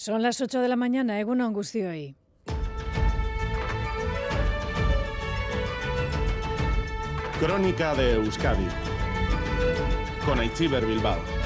Son las 8 de la mañana, Eguno Angustio Crónica de Euskadi con Aichiber Bilbao.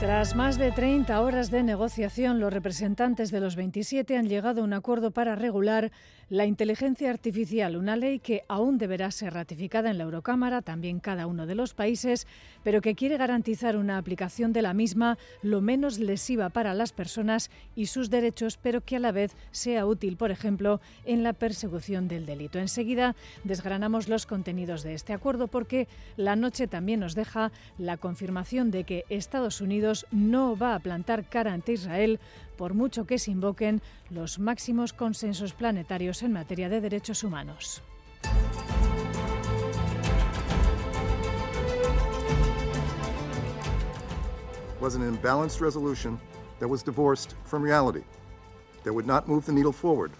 Tras más de 30 horas de negociación, los representantes de los 27 han llegado a un acuerdo para regular la inteligencia artificial, una ley que aún deberá ser ratificada en la Eurocámara, también cada uno de los países, pero que quiere garantizar una aplicación de la misma lo menos lesiva para las personas y sus derechos, pero que a la vez sea útil, por ejemplo, en la persecución del delito. Enseguida desgranamos los contenidos de este acuerdo porque la noche también nos deja la confirmación de que Estados Unidos no va a plantar cara ante Israel por mucho que se invoquen los máximos consensos planetarios en materia de derechos humanos. was an imbalanced resolution that was divorced from reality, that would not move the needle forward.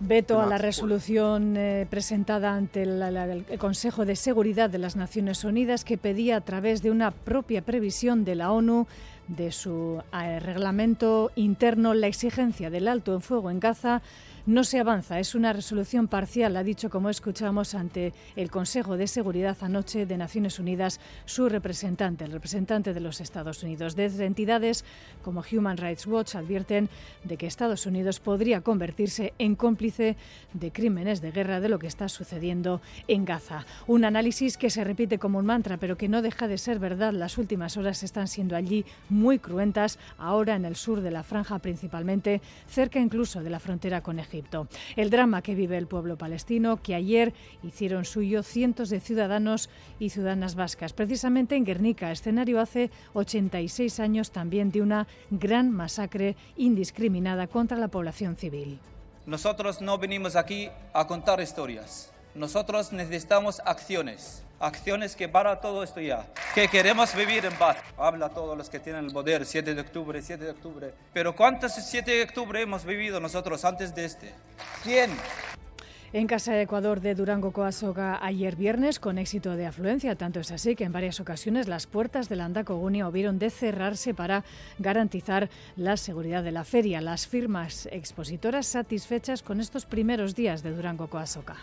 Veto a la resolución eh, presentada ante el, el, Consejo de Seguridad de las Naciones Unidas que pedía a través de una propia previsión de la ONU de su eh, reglamento interno la exigencia del alto en fuego en Gaza no se avanza. Es una resolución parcial, ha dicho, como escuchamos, ante el Consejo de Seguridad anoche de Naciones Unidas su representante, el representante de los Estados Unidos. Desde entidades como Human Rights Watch advierten de que Estados Unidos podría convertirse en cómplice de crímenes de guerra de lo que está sucediendo en Gaza. Un análisis que se repite como un mantra, pero que no deja de ser verdad. Las últimas horas están siendo allí muy cruentas, ahora en el sur de la franja principalmente, cerca incluso de la frontera con Egipto. El drama que vive el pueblo palestino, que ayer hicieron suyo cientos de ciudadanos y ciudadanas vascas, precisamente en Guernica, escenario hace 86 años también de una gran masacre indiscriminada contra la población civil. Nosotros no venimos aquí a contar historias. Nosotros necesitamos acciones acciones que para todo esto ya. Que queremos vivir en paz. Habla a todos los que tienen el poder, 7 de octubre, 7 de octubre. Pero ¿cuántos 7 de octubre hemos vivido nosotros antes de este? 100. En Casa de Ecuador de Durango Coasoga ayer viernes con éxito de afluencia, tanto es así que en varias ocasiones las puertas del Andacogunia hubieron de cerrarse para garantizar la seguridad de la feria. Las firmas expositoras satisfechas con estos primeros días de Durango Coasoga.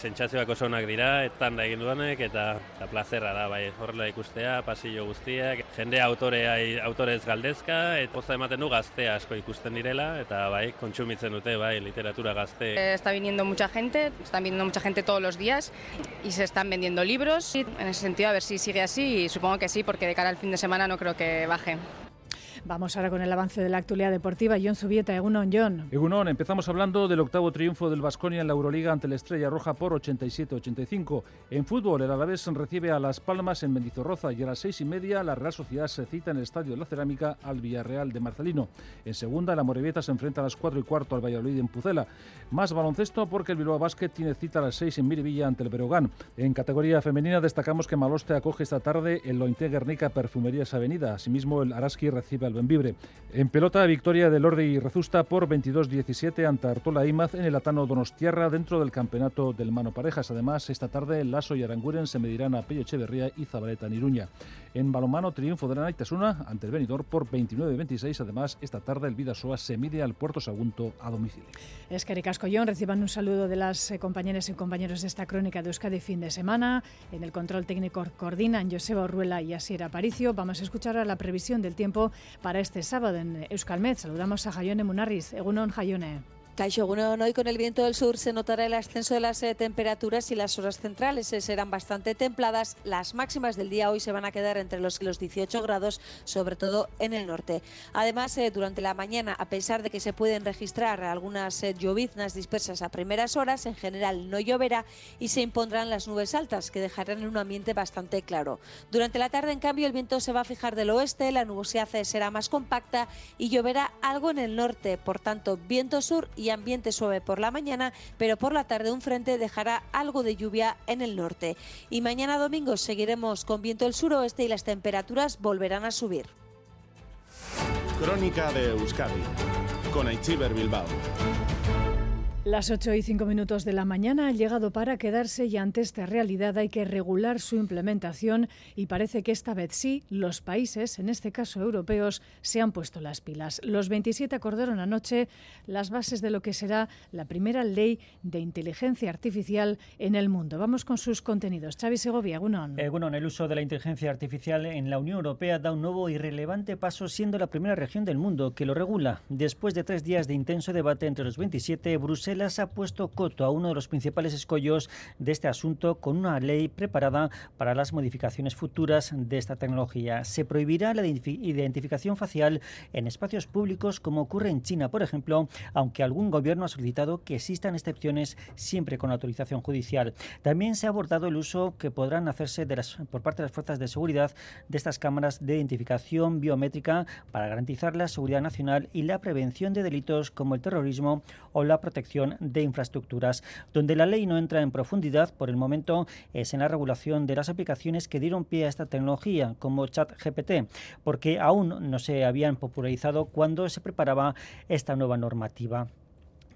Sentsazioak oso onak dira, tanda egin duanek eta, eta plazerra da, bai, horrela ikustea, pasillo guztiak, jende autorea, autorez galdezka, eta poza ematen du gazte asko ikusten direla, eta bai, kontsumitzen dute, bai, literatura gazte. Eh, está viniendo mucha gente, están viniendo mucha gente todos los días y se están vendiendo libros. En ese sentido, a ver si sigue así y supongo que sí, porque de cara al fin de semana no creo que baje. Vamos ahora con el avance de la actualidad deportiva. John Zubieta, Egunon, John. Egunon, empezamos hablando del octavo triunfo del Vasconia en la Euroliga ante la Estrella Roja por 87-85. En fútbol, el Alavés recibe a Las Palmas en Mendizorroza y a las seis y media la Real Sociedad se cita en el Estadio de la Cerámica al Villarreal de Marcelino. En segunda, la Morevieta se enfrenta a las cuatro y cuarto al Valladolid en Pucela. Más baloncesto porque el Bilbao Basket tiene cita a las seis en Miribilla ante el Berogán. En categoría femenina destacamos que Maloste acoge esta tarde el Lointe Guernica Perfumerías Avenida. Asimismo, el Araski recibe al Benvibre. En pelota, victoria del Lordi y Rezusta por 22-17 ante Artola Imaz en el Atano Donostiarra dentro del campeonato del Mano Parejas. Además, esta tarde Lasso y Aranguren se medirán a Pello Echeverría y Zabaleta Niruña. En balomano, triunfo de la Naitasuna ante el Benidorm por 29-26. Además, esta tarde el Vidasoa se mide al Puerto Sagunto a domicilio. Es que reciban un saludo de las eh, compañeras y compañeros de esta crónica de Euskadi fin de semana. En el control técnico coordinan Joseba Orruela y Asier Aparicio. Vamos a escuchar a la previsión del tiempo para este sábado en Euskalmet. Saludamos a Jayone Munarriz. Egunon, Jayone. Caixo, bueno, hoy con el viento del sur se notará el ascenso de las eh, temperaturas y las horas centrales eh, serán bastante templadas. Las máximas del día hoy se van a quedar entre los, los 18 grados, sobre todo en el norte. Además, eh, durante la mañana, a pesar de que se pueden registrar algunas eh, lloviznas dispersas a primeras horas, en general no lloverá y se impondrán las nubes altas, que dejarán un ambiente bastante claro. Durante la tarde, en cambio, el viento se va a fijar del oeste, la nubosidad eh, será más compacta y lloverá algo en el norte. Por tanto, viento sur y ambiente suave por la mañana, pero por la tarde un frente dejará algo de lluvia en el norte. Y mañana domingo seguiremos con viento del suroeste y las temperaturas volverán a subir. Crónica de Euskadi con Aichiber Bilbao. Las 8 y 5 minutos de la mañana ha llegado para quedarse y ante esta realidad hay que regular su implementación y parece que esta vez sí los países, en este caso europeos, se han puesto las pilas. Los 27 acordaron anoche las bases de lo que será la primera ley de inteligencia artificial en el mundo. Vamos con sus contenidos. Xavi Segovia, Gunon. Eh, el uso de la inteligencia artificial en la Unión Europea da un nuevo y relevante paso siendo la primera región del mundo que lo regula. Después de tres días de intenso debate entre los 27, Bruselas Bruselas ha puesto coto a uno de los principales escollos de este asunto con una ley preparada para las modificaciones futuras de esta tecnología. Se prohibirá la identificación facial en espacios públicos como ocurre en China, por ejemplo, aunque algún gobierno ha solicitado que existan excepciones siempre con autorización judicial. También se ha abordado el uso que podrán hacerse de las, por parte de las fuerzas de seguridad de estas cámaras de identificación biométrica para garantizar la seguridad nacional y la prevención de delitos como el terrorismo o la protección de infraestructuras. Donde la ley no entra en profundidad por el momento es en la regulación de las aplicaciones que dieron pie a esta tecnología, como ChatGPT, porque aún no se habían popularizado cuando se preparaba esta nueva normativa.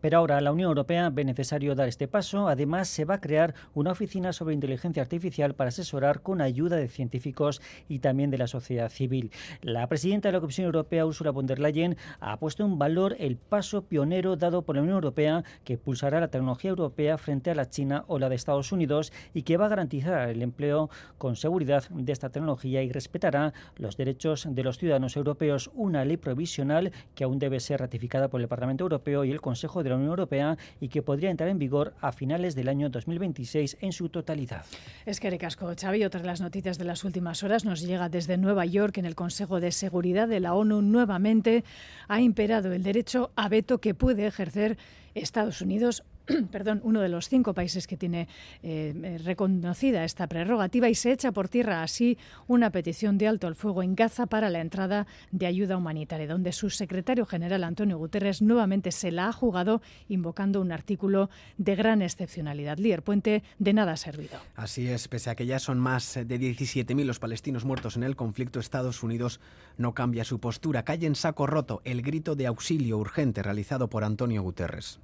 Pero ahora la Unión Europea ve necesario dar este paso. Además, se va a crear una oficina sobre inteligencia artificial para asesorar con ayuda de científicos y también de la sociedad civil. La presidenta de la Comisión Europea, Ursula von der Leyen, ha puesto en valor el paso pionero dado por la Unión Europea que pulsará la tecnología europea frente a la China o la de Estados Unidos y que va a garantizar el empleo con seguridad de esta tecnología y respetará los derechos de los ciudadanos europeos. Una ley provisional que aún debe ser ratificada por el Parlamento Europeo y el Consejo de Unión Europea y que podría entrar en vigor a finales del año 2026 en su totalidad. Es que Casco, Xavi, otra de las noticias de las últimas horas nos llega desde Nueva York. En el Consejo de Seguridad de la ONU nuevamente ha imperado el derecho a veto que puede ejercer Estados Unidos perdón, uno de los cinco países que tiene eh, reconocida esta prerrogativa y se echa por tierra así una petición de alto al fuego en Gaza para la entrada de ayuda humanitaria, donde su secretario general Antonio Guterres nuevamente se la ha jugado invocando un artículo de gran excepcionalidad. Líder Puente de nada ha servido. Así es, pese a que ya son más de 17.000 los palestinos muertos en el conflicto, Estados Unidos no cambia su postura. Calle en saco roto el grito de auxilio urgente realizado por Antonio Guterres.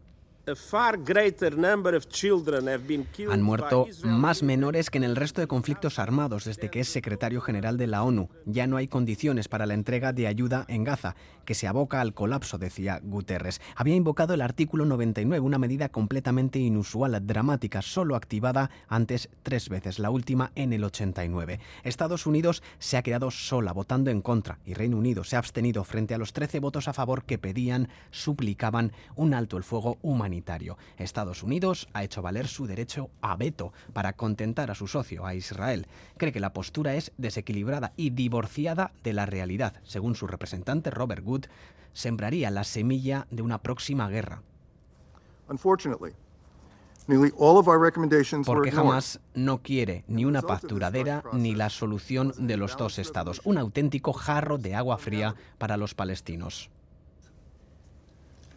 Han muerto más menores que en el resto de conflictos armados desde que es secretario general de la ONU. Ya no hay condiciones para la entrega de ayuda en Gaza, que se aboca al colapso, decía Guterres. Había invocado el artículo 99, una medida completamente inusual, dramática, solo activada antes tres veces, la última en el 89. Estados Unidos se ha quedado sola votando en contra y Reino Unido se ha abstenido frente a los 13 votos a favor que pedían, suplicaban un alto el fuego humanitario Estados Unidos ha hecho valer su derecho a veto para contentar a su socio, a Israel. Cree que la postura es desequilibrada y divorciada de la realidad. Según su representante Robert Wood, sembraría la semilla de una próxima guerra. Porque jamás no quiere ni una paz duradera ni la solución de los dos estados, un auténtico jarro de agua fría para los palestinos.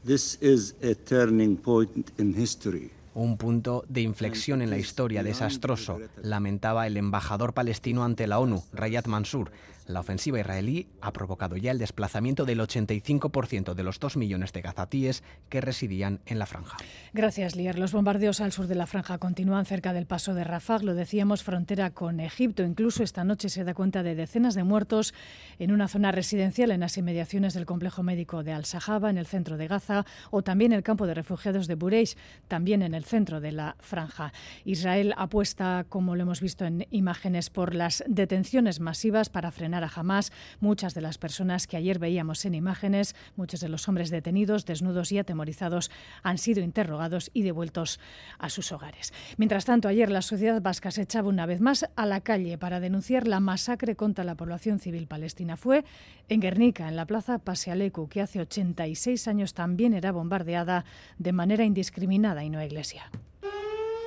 This is a turning point in history. Un punto de inflexión en la historia desastroso, lamentaba el embajador palestino ante la ONU, Rayad Mansour, la ofensiva israelí ha provocado ya el desplazamiento del 85% de los 2 millones de gazatíes que residían en la franja. Gracias, Lier. Los bombardeos al sur de la franja continúan cerca del paso de Rafah, lo decíamos, frontera con Egipto. Incluso esta noche se da cuenta de decenas de muertos en una zona residencial en las inmediaciones del complejo médico de Al-Sahaba, en el centro de Gaza, o también el campo de refugiados de Bureish, también en el centro de la franja. Israel apuesta, como lo hemos visto en imágenes, por las detenciones masivas para frenar a jamás muchas de las personas que ayer veíamos en imágenes, muchos de los hombres detenidos, desnudos y atemorizados, han sido interrogados y devueltos a sus hogares. Mientras tanto, ayer la sociedad vasca se echaba una vez más a la calle para denunciar la masacre contra la población civil palestina. Fue en Guernica, en la plaza Pasealecu, que hace 86 años también era bombardeada de manera indiscriminada y no iglesia.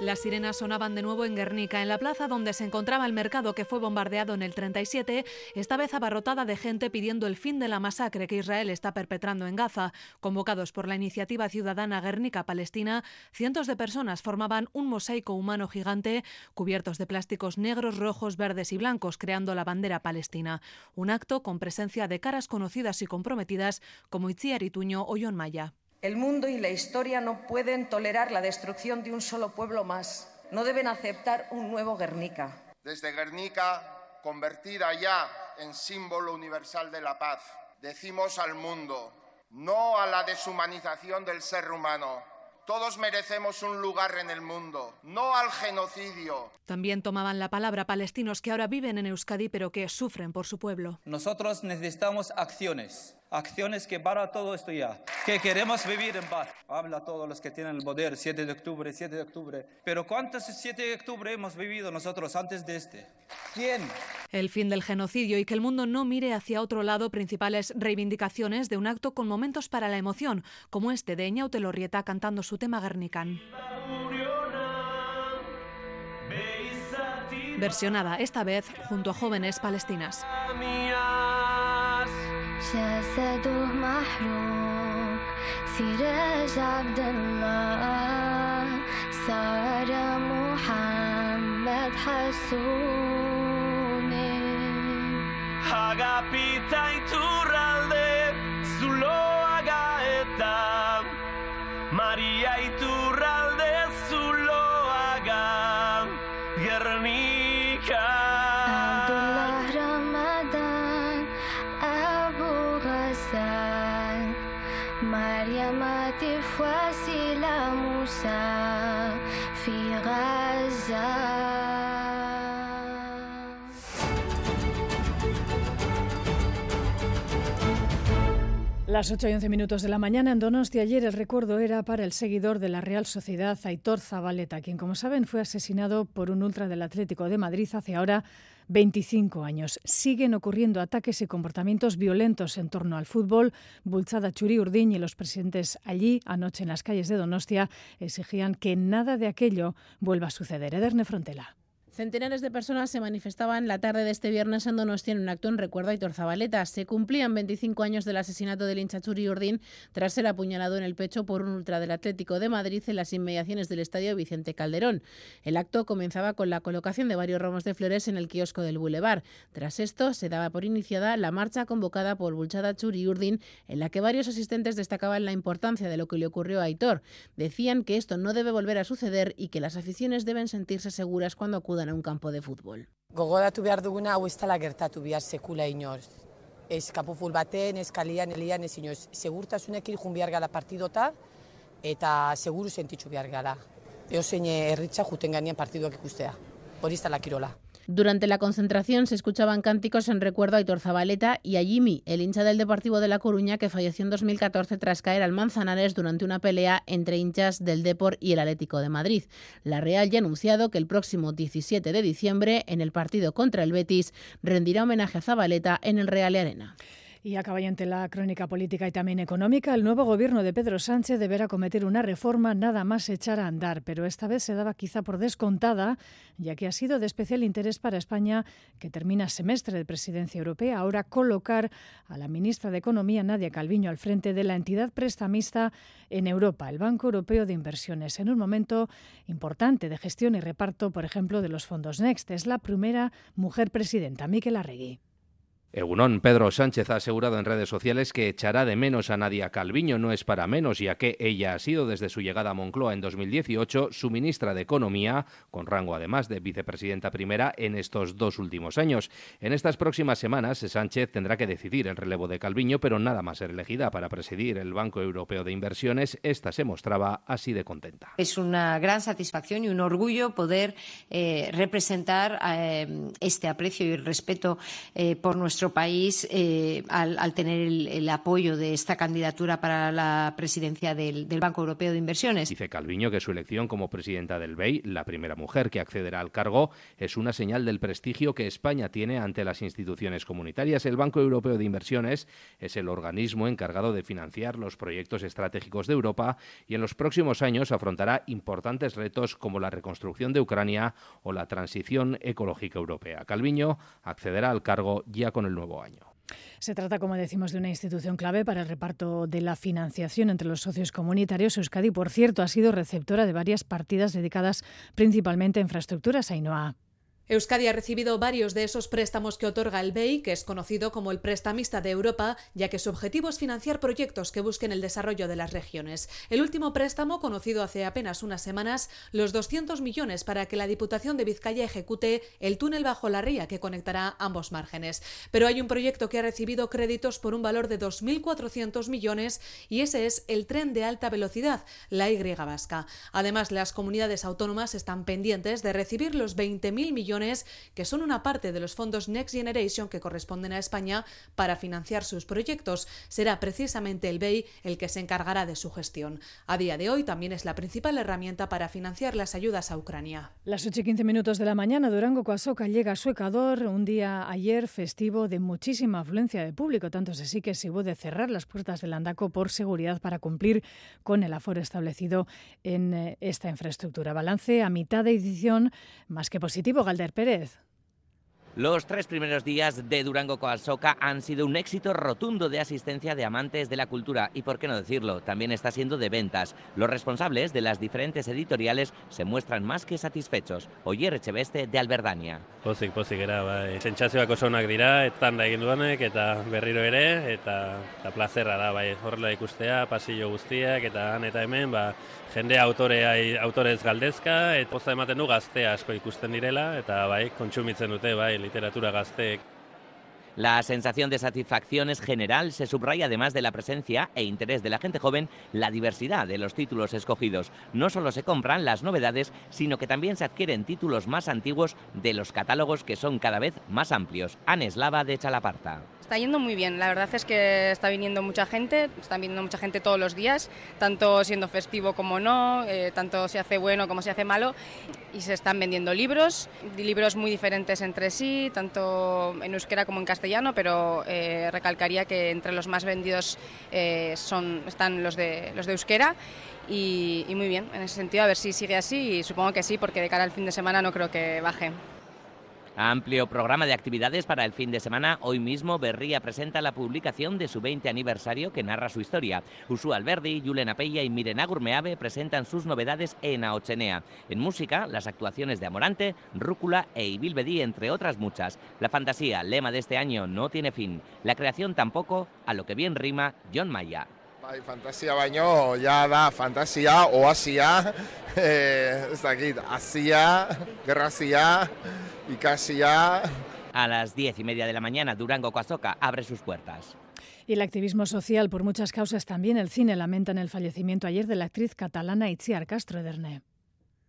Las sirenas sonaban de nuevo en Guernica, en la plaza donde se encontraba el mercado que fue bombardeado en el 37, esta vez abarrotada de gente pidiendo el fin de la masacre que Israel está perpetrando en Gaza. Convocados por la iniciativa ciudadana Guernica Palestina, cientos de personas formaban un mosaico humano gigante cubiertos de plásticos negros, rojos, verdes y blancos, creando la bandera palestina. Un acto con presencia de caras conocidas y comprometidas como Itziar Ituño o John Maya. El mundo y la historia no pueden tolerar la destrucción de un solo pueblo más. No deben aceptar un nuevo Guernica. Desde Guernica, convertida ya en símbolo universal de la paz, decimos al mundo, no a la deshumanización del ser humano, todos merecemos un lugar en el mundo, no al genocidio. También tomaban la palabra palestinos que ahora viven en Euskadi pero que sufren por su pueblo. Nosotros necesitamos acciones acciones que para todo esto ya, que queremos vivir en paz. Habla a todos los que tienen el poder, 7 de octubre, 7 de octubre. Pero ¿cuántos 7 de octubre hemos vivido nosotros antes de este? 100. El fin del genocidio y que el mundo no mire hacia otro lado principales reivindicaciones de un acto con momentos para la emoción, como este de Eñaute Lorrieta cantando su tema Guernican. Versionada esta vez junto a jóvenes palestinas. جسده محروق سراج عبد الله صار محمد حسوني Agapita iturralde zuloaga مريم تفواسي موسى في غزة Las 8 y 11 minutos de la mañana en Donosti. Ayer el recuerdo era para el seguidor de la Real Sociedad, Aitor Zabaleta, quien, como saben, fue asesinado por un ultra del Atlético de Madrid hace ahora 25 años. Siguen ocurriendo ataques y comportamientos violentos en torno al fútbol. Bulchada Churi Urdín y los presidentes allí, anoche en las calles de Donostia, exigían que nada de aquello vuelva a suceder. Ederne Frontela. Centenares de personas se manifestaban la tarde de este viernes en Donostia en un acto en recuerdo a Aitor Zabaleta. Se cumplían 25 años del asesinato del hincha Churi Urdín tras ser apuñalado en el pecho por un ultra del Atlético de Madrid en las inmediaciones del estadio Vicente Calderón. El acto comenzaba con la colocación de varios ramos de flores en el kiosco del Boulevard. Tras esto, se daba por iniciada la marcha convocada por Bulchada Churi Urdín, en la que varios asistentes destacaban la importancia de lo que le ocurrió a Aitor. Decían que esto no debe volver a suceder y que las aficiones deben sentirse seguras cuando acudan a un campo de fútbol. Gogoratu behar duguna hau ez dela gertatu behar sekula inoz. Ez kapuful baten, ez kalian, elian, ez inoz. Segurtasunekin jun behar gara partidota eta seguru sentitzu behar gara. Eo zein erritza juten ganean partiduak ikustea. Hori ez dela kirola. Durante la concentración se escuchaban cánticos en recuerdo a Aitor Zabaleta y a Jimmy, el hincha del Deportivo de La Coruña que falleció en 2014 tras caer al Manzanares durante una pelea entre hinchas del Depor y el Atlético de Madrid. La Real ya ha anunciado que el próximo 17 de diciembre, en el partido contra el Betis, rendirá homenaje a Zabaleta en el Real Arena. Y acaba ante la crónica política y también económica. El nuevo gobierno de Pedro Sánchez deberá cometer una reforma nada más echar a andar, pero esta vez se daba quizá por descontada, ya que ha sido de especial interés para España, que termina semestre de presidencia europea, ahora colocar a la ministra de Economía, Nadia Calviño, al frente de la entidad prestamista en Europa, el Banco Europeo de Inversiones, en un momento importante de gestión y reparto, por ejemplo, de los fondos Next. Es la primera mujer presidenta, Miquel Arregui. Egunón, Pedro Sánchez ha asegurado en redes sociales que echará de menos a Nadia Calviño, no es para menos, ya que ella ha sido desde su llegada a Moncloa en 2018 su ministra de Economía, con rango además de vicepresidenta primera en estos dos últimos años. En estas próximas semanas, Sánchez tendrá que decidir el relevo de Calviño, pero nada más ser elegida para presidir el Banco Europeo de Inversiones, esta se mostraba así de contenta. Es una gran satisfacción y un orgullo poder eh, representar eh, este aprecio y respeto eh, por nuestro país eh, al, al, tener el, el, apoyo de esta candidatura para la presidencia del, del, Banco Europeo de Inversiones. Dice Calviño que su elección como presidenta del BEI, la primera mujer que accederá al cargo, es una señal del prestigio que España tiene ante las instituciones comunitarias. El Banco Europeo de Inversiones es el organismo encargado de financiar los proyectos estratégicos de Europa y en los próximos años afrontará importantes retos como la reconstrucción de Ucrania o la transición ecológica europea. Calviño accederá al cargo ya con el nuevo año. Se trata, como decimos, de una institución clave para el reparto de la financiación entre los socios comunitarios. Euskadi, por cierto, ha sido receptora de varias partidas dedicadas principalmente a infraestructuras. Ainhoa. Euskadi ha recibido varios de esos préstamos que otorga el BEI, que es conocido como el prestamista de Europa, ya que su objetivo es financiar proyectos que busquen el desarrollo de las regiones. El último préstamo, conocido hace apenas unas semanas, los 200 millones para que la Diputación de Vizcaya ejecute el túnel bajo la ría que conectará ambos márgenes. Pero hay un proyecto que ha recibido créditos por un valor de 2.400 millones y ese es el tren de alta velocidad, la Y vasca. Además, las comunidades autónomas están pendientes de recibir los 20.000 millones que son una parte de los fondos Next Generation que corresponden a España para financiar sus proyectos. Será precisamente el BEI el que se encargará de su gestión. A día de hoy también es la principal herramienta para financiar las ayudas a Ucrania. Las 8 y 15 minutos de la mañana, Durango Coasoca llega a su Ecuador, un día ayer festivo de muchísima afluencia de público, tanto es así que se hubo de cerrar las puertas del Andaco por seguridad para cumplir con el aforo establecido en eh, esta infraestructura. Balance a mitad de edición, más que positivo, Galder Pérez. Los tres primeros días de Durango Coalsoca han sido un éxito rotundo de asistencia de amantes de la cultura y, por qué no decirlo, también está siendo de ventas. Los responsables de las diferentes editoriales se muestran más que satisfechos. Oyer Echebeste de Alberdania. Pozik, pozik era, bai. Sentsazioak oso onak dira, etan da egin duanek, eta berriro ere, eta, eta plazerra da, bai. Horrela ikustea, pasillo guztiak, eta han eta hemen, ba, autorez galdezka, eta ematen du gaztea asko ikusten direla, eta bai, kontsumitzen dute, bai, literatura. La sensación de satisfacción es general, se subraya además de la presencia e interés de la gente joven, la diversidad de los títulos escogidos. No solo se compran las novedades, sino que también se adquieren títulos más antiguos de los catálogos que son cada vez más amplios. Aneslava de Chalaparta. Está yendo muy bien, la verdad es que está viniendo mucha gente, están viniendo mucha gente todos los días, tanto siendo festivo como no, eh, tanto se hace bueno como se hace malo, y se están vendiendo libros, libros muy diferentes entre sí, tanto en euskera como en castellano, pero eh, recalcaría que entre los más vendidos eh, son, están los de, los de euskera. Y, y muy bien, en ese sentido, a ver si sigue así, y supongo que sí, porque de cara al fin de semana no creo que baje. Amplio programa de actividades para el fin de semana. Hoy mismo Berría presenta la publicación de su 20 aniversario que narra su historia. Usu Alberdi, Julen Apella y Mirena Gurmeave presentan sus novedades en Aochenea. En música, las actuaciones de Amorante, Rúcula e Ibilbedi, entre otras muchas. La fantasía, lema de este año, no tiene fin. La creación tampoco, a lo que bien rima John Maya. Bai, fantasia baino, ja da, fantasia, oasia, eh, ez dakit, azia, gerrazia, ikasia... A las diez y media de la mañana, Durango Coazoca abre sus puertas. Y el activismo social por muchas causas también. El cine lamenta en el fallecimiento ayer de la actriz catalana Itziar Castro Ederne.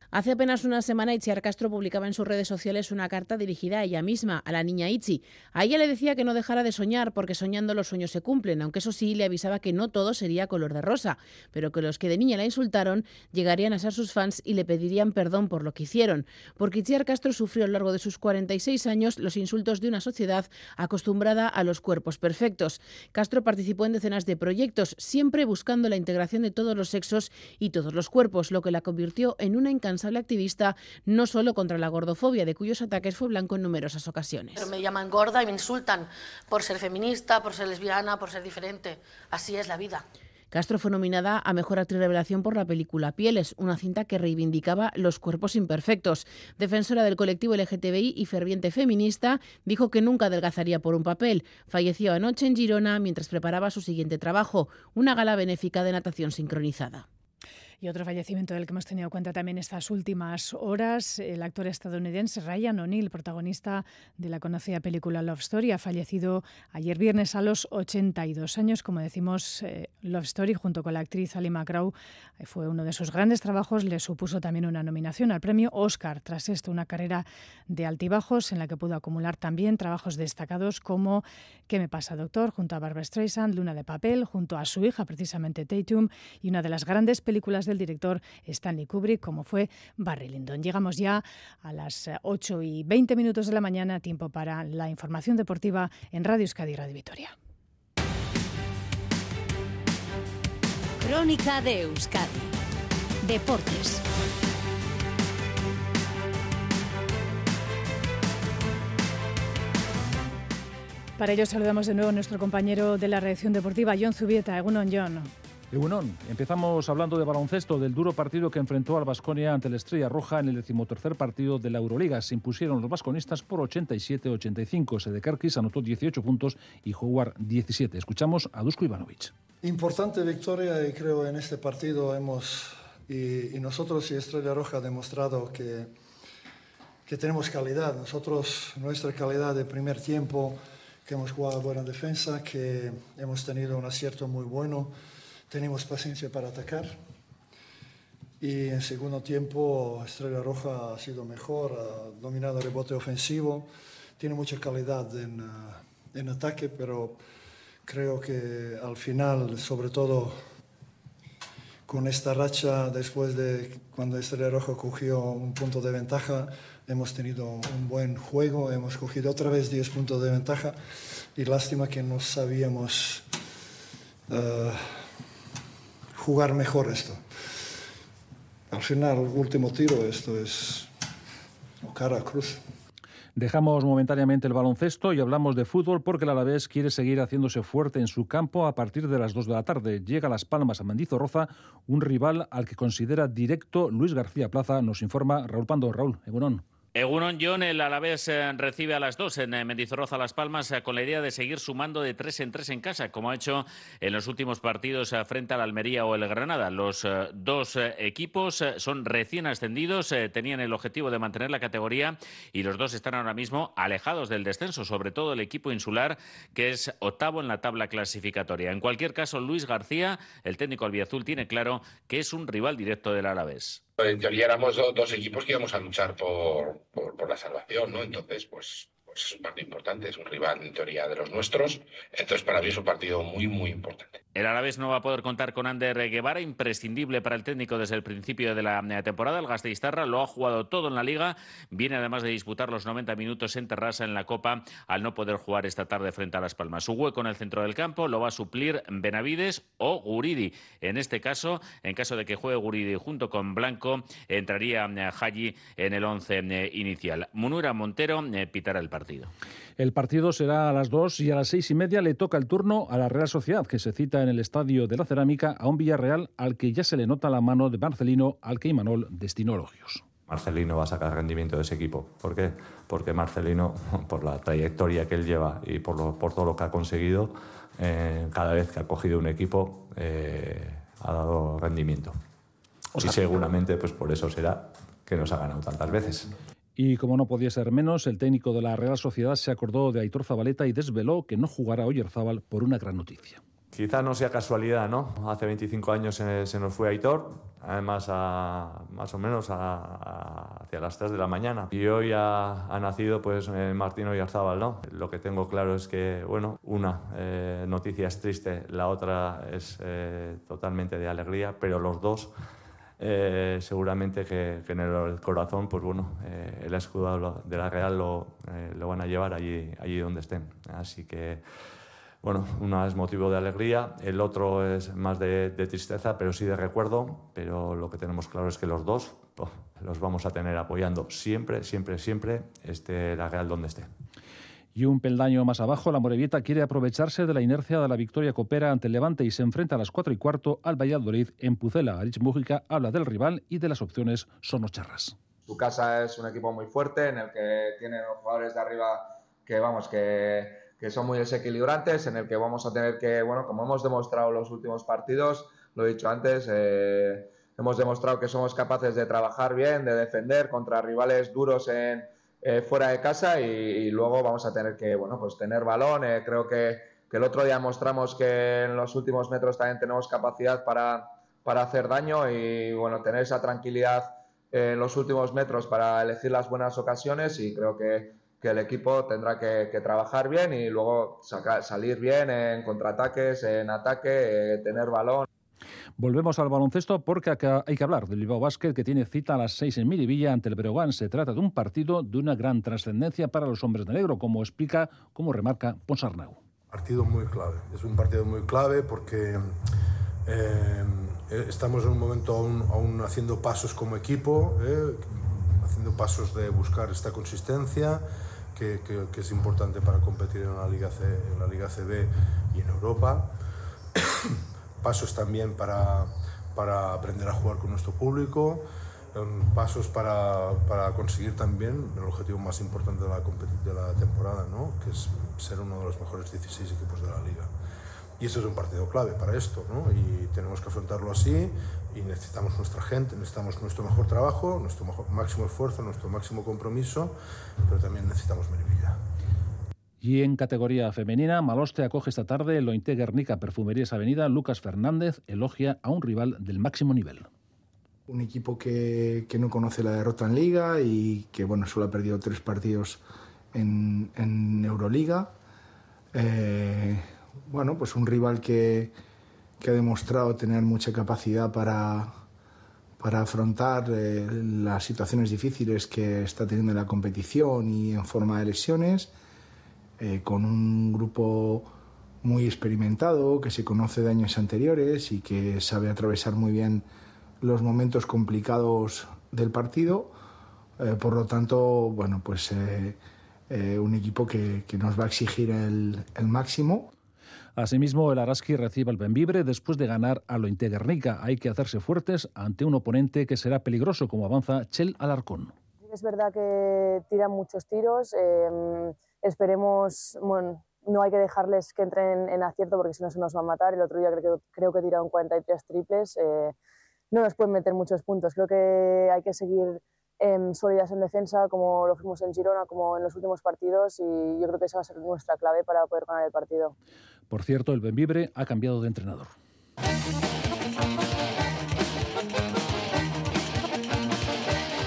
Hace apenas una semana Itziar Castro publicaba en sus redes sociales una carta dirigida a ella misma, a la niña Itzi. A ella le decía que no dejara de soñar porque soñando los sueños se cumplen, aunque eso sí le avisaba que no todo sería color de rosa, pero que los que de niña la insultaron llegarían a ser sus fans y le pedirían perdón por lo que hicieron. Porque Itziar Castro sufrió a lo largo de sus 46 años los insultos de una sociedad acostumbrada a los cuerpos perfectos. Castro participó en decenas de proyectos, siempre buscando la integración de todos los sexos y todos los cuerpos, lo que la convirtió en una incansable activista no solo contra la gordofobia, de cuyos ataques fue blanco en numerosas ocasiones. Pero me llaman gorda y me insultan por ser feminista, por ser lesbiana, por ser diferente. Así es la vida. Castro fue nominada a Mejor Actriz Revelación por la película Pieles, una cinta que reivindicaba los cuerpos imperfectos. Defensora del colectivo LGTBI y ferviente feminista, dijo que nunca adelgazaría por un papel. Falleció anoche en Girona mientras preparaba su siguiente trabajo, una gala benéfica de natación sincronizada. Y otro fallecimiento del que hemos tenido cuenta también estas últimas horas, el actor estadounidense Ryan O'Neill, protagonista de la conocida película Love Story, ha fallecido ayer viernes a los 82 años. Como decimos, eh, Love Story, junto con la actriz Ali McGraw, eh, fue uno de sus grandes trabajos. Le supuso también una nominación al premio Oscar. Tras esto, una carrera de altibajos en la que pudo acumular también trabajos destacados como ¿Qué me pasa, doctor? junto a Barbara Streisand, Luna de papel, junto a su hija, precisamente Tatum, y una de las grandes películas del director Stanley Kubrick, como fue Barry Lyndon. Llegamos ya a las 8 y 20 minutos de la mañana, tiempo para la información deportiva en Radio Euskadi y Radio Vitoria. Crónica de Euskadi. Deportes. Para ello saludamos de nuevo a nuestro compañero de la redacción deportiva, John Zubieta. Egunon, John. Egunon, empezamos hablando de baloncesto, del duro partido que enfrentó al Basconia ante la Estrella Roja en el decimotercer partido de la Euroliga. Se impusieron los basconistas por 87-85. Sedekarkis anotó 18 puntos y Howard 17. Escuchamos a Dusko Ivanovic. Importante victoria y creo en este partido hemos, y, y nosotros y Estrella Roja, demostrado que, que tenemos calidad. Nosotros, nuestra calidad de primer tiempo, que hemos jugado buena defensa, que hemos tenido un acierto muy bueno tenemos paciencia para atacar. Y en segundo tiempo, Estrella Roja ha sido mejor, ha dominado el rebote ofensivo, tiene mucha calidad en, uh, en ataque, pero creo que al final, sobre todo con esta racha, después de cuando Estrella Roja cogió un punto de ventaja, hemos tenido un buen juego, hemos cogido otra vez 10 puntos de ventaja y lástima que no sabíamos. Uh, jugar mejor esto. Al final, último tiro, esto es cara a cruz. Dejamos momentáneamente el baloncesto y hablamos de fútbol porque el Alavés quiere seguir haciéndose fuerte en su campo a partir de las 2 de la tarde. Llega a Las Palmas a Mendizorroza, un rival al que considera directo Luis García Plaza, nos informa Raúl Pando. Raúl, Egunon. Egunon John, el Alavés eh, recibe a las dos en eh, Mendizorroza Las Palmas eh, con la idea de seguir sumando de tres en tres en casa, como ha hecho en los últimos partidos frente al Almería o el Granada. Los dos equipos son recién ascendidos, tenían el objetivo de mantener la categoría y los dos están ahora mismo alejados del descenso, sobre todo el equipo insular, que es octavo en la tabla clasificatoria. En cualquier caso, Luis García, el técnico albiazul, tiene claro que es un rival directo del Alavés en teoría éramos dos equipos que íbamos a luchar por, por, por la salvación, ¿no? Entonces, pues es un partido importante, es un rival en teoría de los nuestros. Entonces, para mí es un partido muy, muy importante. El Alavés no va a poder contar con Ander Guevara, imprescindible para el técnico desde el principio de la eh, temporada. El Gasteiztarra lo ha jugado todo en la liga. Viene además de disputar los 90 minutos en Terrassa en la Copa al no poder jugar esta tarde frente a Las Palmas. Su hueco en el centro del campo lo va a suplir Benavides o Guridi. En este caso, en caso de que juegue Guridi junto con Blanco, entraría eh, Haji en el 11 eh, inicial. Munura Montero pitará el partido. El partido será a las dos y a las seis y media le toca el turno a la Real Sociedad, que se cita en el Estadio de la Cerámica a un Villarreal al que ya se le nota la mano de Marcelino, al que Imanol destinó elogios. Marcelino va a sacar rendimiento de ese equipo. ¿Por qué? Porque Marcelino, por la trayectoria que él lleva y por, lo, por todo lo que ha conseguido, eh, cada vez que ha cogido un equipo eh, ha dado rendimiento. y seguramente pues por eso será que nos ha ganado tantas veces. Y como no podía ser menos, el técnico de la Real Sociedad se acordó de Aitor Zabaleta y desveló que no jugará Oyarzábal por una gran noticia. Quizá no sea casualidad, ¿no? Hace 25 años se, nos fue Aitor, además a, más o menos hacia las 3 de la mañana. Y hoy ha, nacido pues eh, Martín Oyarzábal, ¿no? Lo que tengo claro es que, bueno, una eh, noticia es triste, la otra es eh, totalmente de alegría, pero los dos eh, seguramente que, en el corazón, pues bueno, eh, el escudo de la Real lo, eh, lo, van a llevar allí, allí donde estén. Así que, bueno, uno es motivo de alegría, el otro es más de, tristeza, pero sí de recuerdo. Pero lo que tenemos claro es que los dos los vamos a tener apoyando siempre, siempre, siempre, esté la Real donde esté. Y un peldaño más abajo, la Morevieta quiere aprovecharse de la inercia de la victoria copera ante el Levante y se enfrenta a las 4 y cuarto al Valladolid en Pucela. Arich Mújica habla del rival y de las opciones sonocharras. Su casa es un equipo muy fuerte en el que tiene los jugadores de arriba que, vamos, que, que son muy desequilibrantes, en el que vamos a tener que, bueno, como hemos demostrado en los últimos partidos, lo he dicho antes, eh, hemos demostrado que somos capaces de trabajar bien, de defender contra rivales duros en eh, fuera de casa y, luego vamos a tener que bueno pues tener balón eh, creo que, que, el otro día mostramos que en los últimos metros también tenemos capacidad para, para hacer daño y bueno tener esa tranquilidad en los últimos metros para elegir las buenas ocasiones y creo que, que el equipo tendrá que, que, trabajar bien y luego sacar, salir bien en contraataques, en ataque, eh, tener balón. Volvemos al baloncesto porque hay que hablar del Bilbao Basket que tiene cita a las seis en Miribilla ante el Breogán. Se trata de un partido de una gran trascendencia para los hombres de negro, como explica, como remarca Ponsarnau. Partido muy clave. Es un partido muy clave porque eh, estamos en un momento aún, haciendo pasos como equipo, eh, haciendo pasos de buscar esta consistencia. Que, que, es importante para competir en la Liga, C, en la Liga CB y en Europa pasos también para, para aprender a jugar con nuestro público, pasos para, para, conseguir también el objetivo más importante de la, de la temporada, ¿no? que es ser uno de los mejores 16 equipos de la liga. Y eso es un partido clave para esto, ¿no? y tenemos que afrontarlo así, y necesitamos nuestra gente, necesitamos nuestro mejor trabajo, nuestro mejor, máximo esfuerzo, nuestro máximo compromiso, pero también necesitamos Merivilla. Y en categoría femenina, Maloste acoge esta tarde el Ointe Guernica Perfumerías Avenida. Lucas Fernández elogia a un rival del máximo nivel. Un equipo que, no conoce la derrota en Liga y que bueno, solo ha perdido tres partidos en, Euroliga. Eh, bueno, pues un rival que, ha demostrado tener mucha capacidad para, para afrontar eh, las situaciones difíciles que está teniendo en la competición y en forma de lesiones eh, con un grupo muy experimentado, que se conoce de años anteriores y que sabe atravesar muy bien los momentos complicados del partido. Eh, por lo tanto, bueno, pues eh, un equipo que, que, nos va a exigir el, el, máximo. Asimismo, el Araski recibe el Benvibre después de ganar a lo Guernica. Hay que hacerse fuertes ante un oponente que será peligroso, como avanza Chel Alarcón. Es verdad que tiran muchos tiros. Eh, Esperemos, bueno, no hay que dejarles que entren en acierto porque si no se nos va a matar. El otro día creo, creo que tiraron 43 triples. Eh, no nos pueden meter muchos puntos. Creo que hay que seguir sólidas en defensa, como lo fuimos en Girona, como en los últimos partidos, y yo creo que esa va a ser nuestra clave para poder ganar el partido. Por cierto, el Benvibre ha cambiado de entrenador.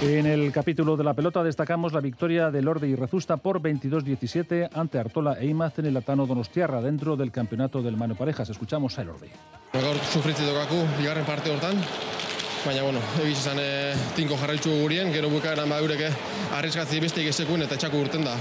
En el capítulo de la pelota destacamos la victoria de Lorde y Rezusta por 22-17 ante Artola e Imaz en el Atano Donostiarra dentro del campeonato del Mano Parejas. Escuchamos a Elordi. Gaur sufritzi dokaku, bigarren parte hortan, baina, bueno, egiz izan e, tinko jarraitzu gurien, gero bukaeran badureke arriskatzi beste esekuen eta txaku urten da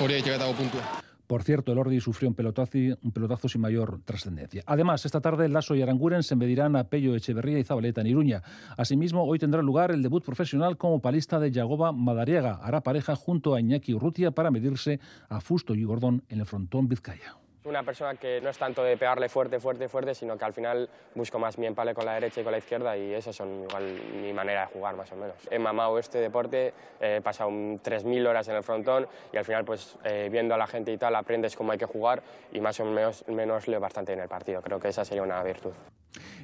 hori aiteketago puntua. Por cierto, el Ordi sufrió un pelotazo, sin mayor trascendencia. Además, esta tarde Lasso y Aranguren se medirán a Pello Echeverría y Zabaleta en Iruña. Asimismo, hoy tendrá lugar el debut profesional como palista de Yagoba Madariaga. Hará pareja junto a Iñaki Urrutia para medirse a Fusto y Gordón en el frontón Vizcaya una persona que no es tanto de pegarle fuerte, fuerte, fuerte, sino que al final busco más mi empale con la derecha y con la izquierda y esas son igual mi manera de jugar más o menos. He mamado este deporte, he pasado 3.000 horas en el frontón y al final pues eh, viendo a la gente y tal aprendes cómo hay que jugar y más o menos, menos leo bastante en el partido. Creo que esa sería una virtud.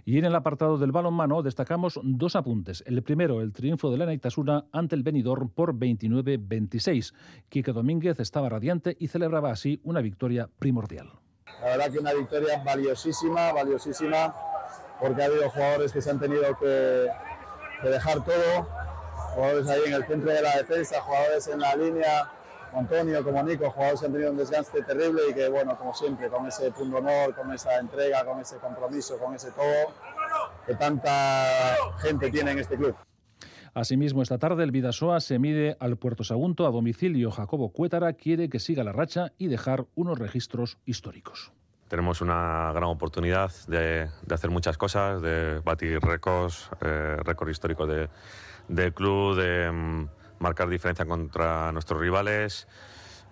Y en el apartado del balonmano destacamos dos apuntes. El primero, el triunfo de la Naitasuna ante el Benidorm por 29-26. Quique Domínguez estaba radiante y celebraba así una victoria primordial. La verdad que una victoria valiosísima, valiosísima, porque ha habido jugadores que se han tenido que, que dejar todo, jugadores ahí en el centro de la defensa, jugadores en la línea, Antonio como Nico, jugadores que han tenido un desgaste terrible y que, bueno, como siempre, con ese punto honor, con esa entrega, con ese compromiso, con ese todo que tanta gente tiene en este club. Asimismo, esta tarde el Vidasoa se mide al Puerto Sagunto a domicilio. Jacobo Cuétara quiere que siga la racha y dejar unos registros históricos. Tenemos una gran oportunidad de, de hacer muchas cosas, de batir récords, eh, récord histórico del de club, de mm, marcar diferencia contra nuestros rivales,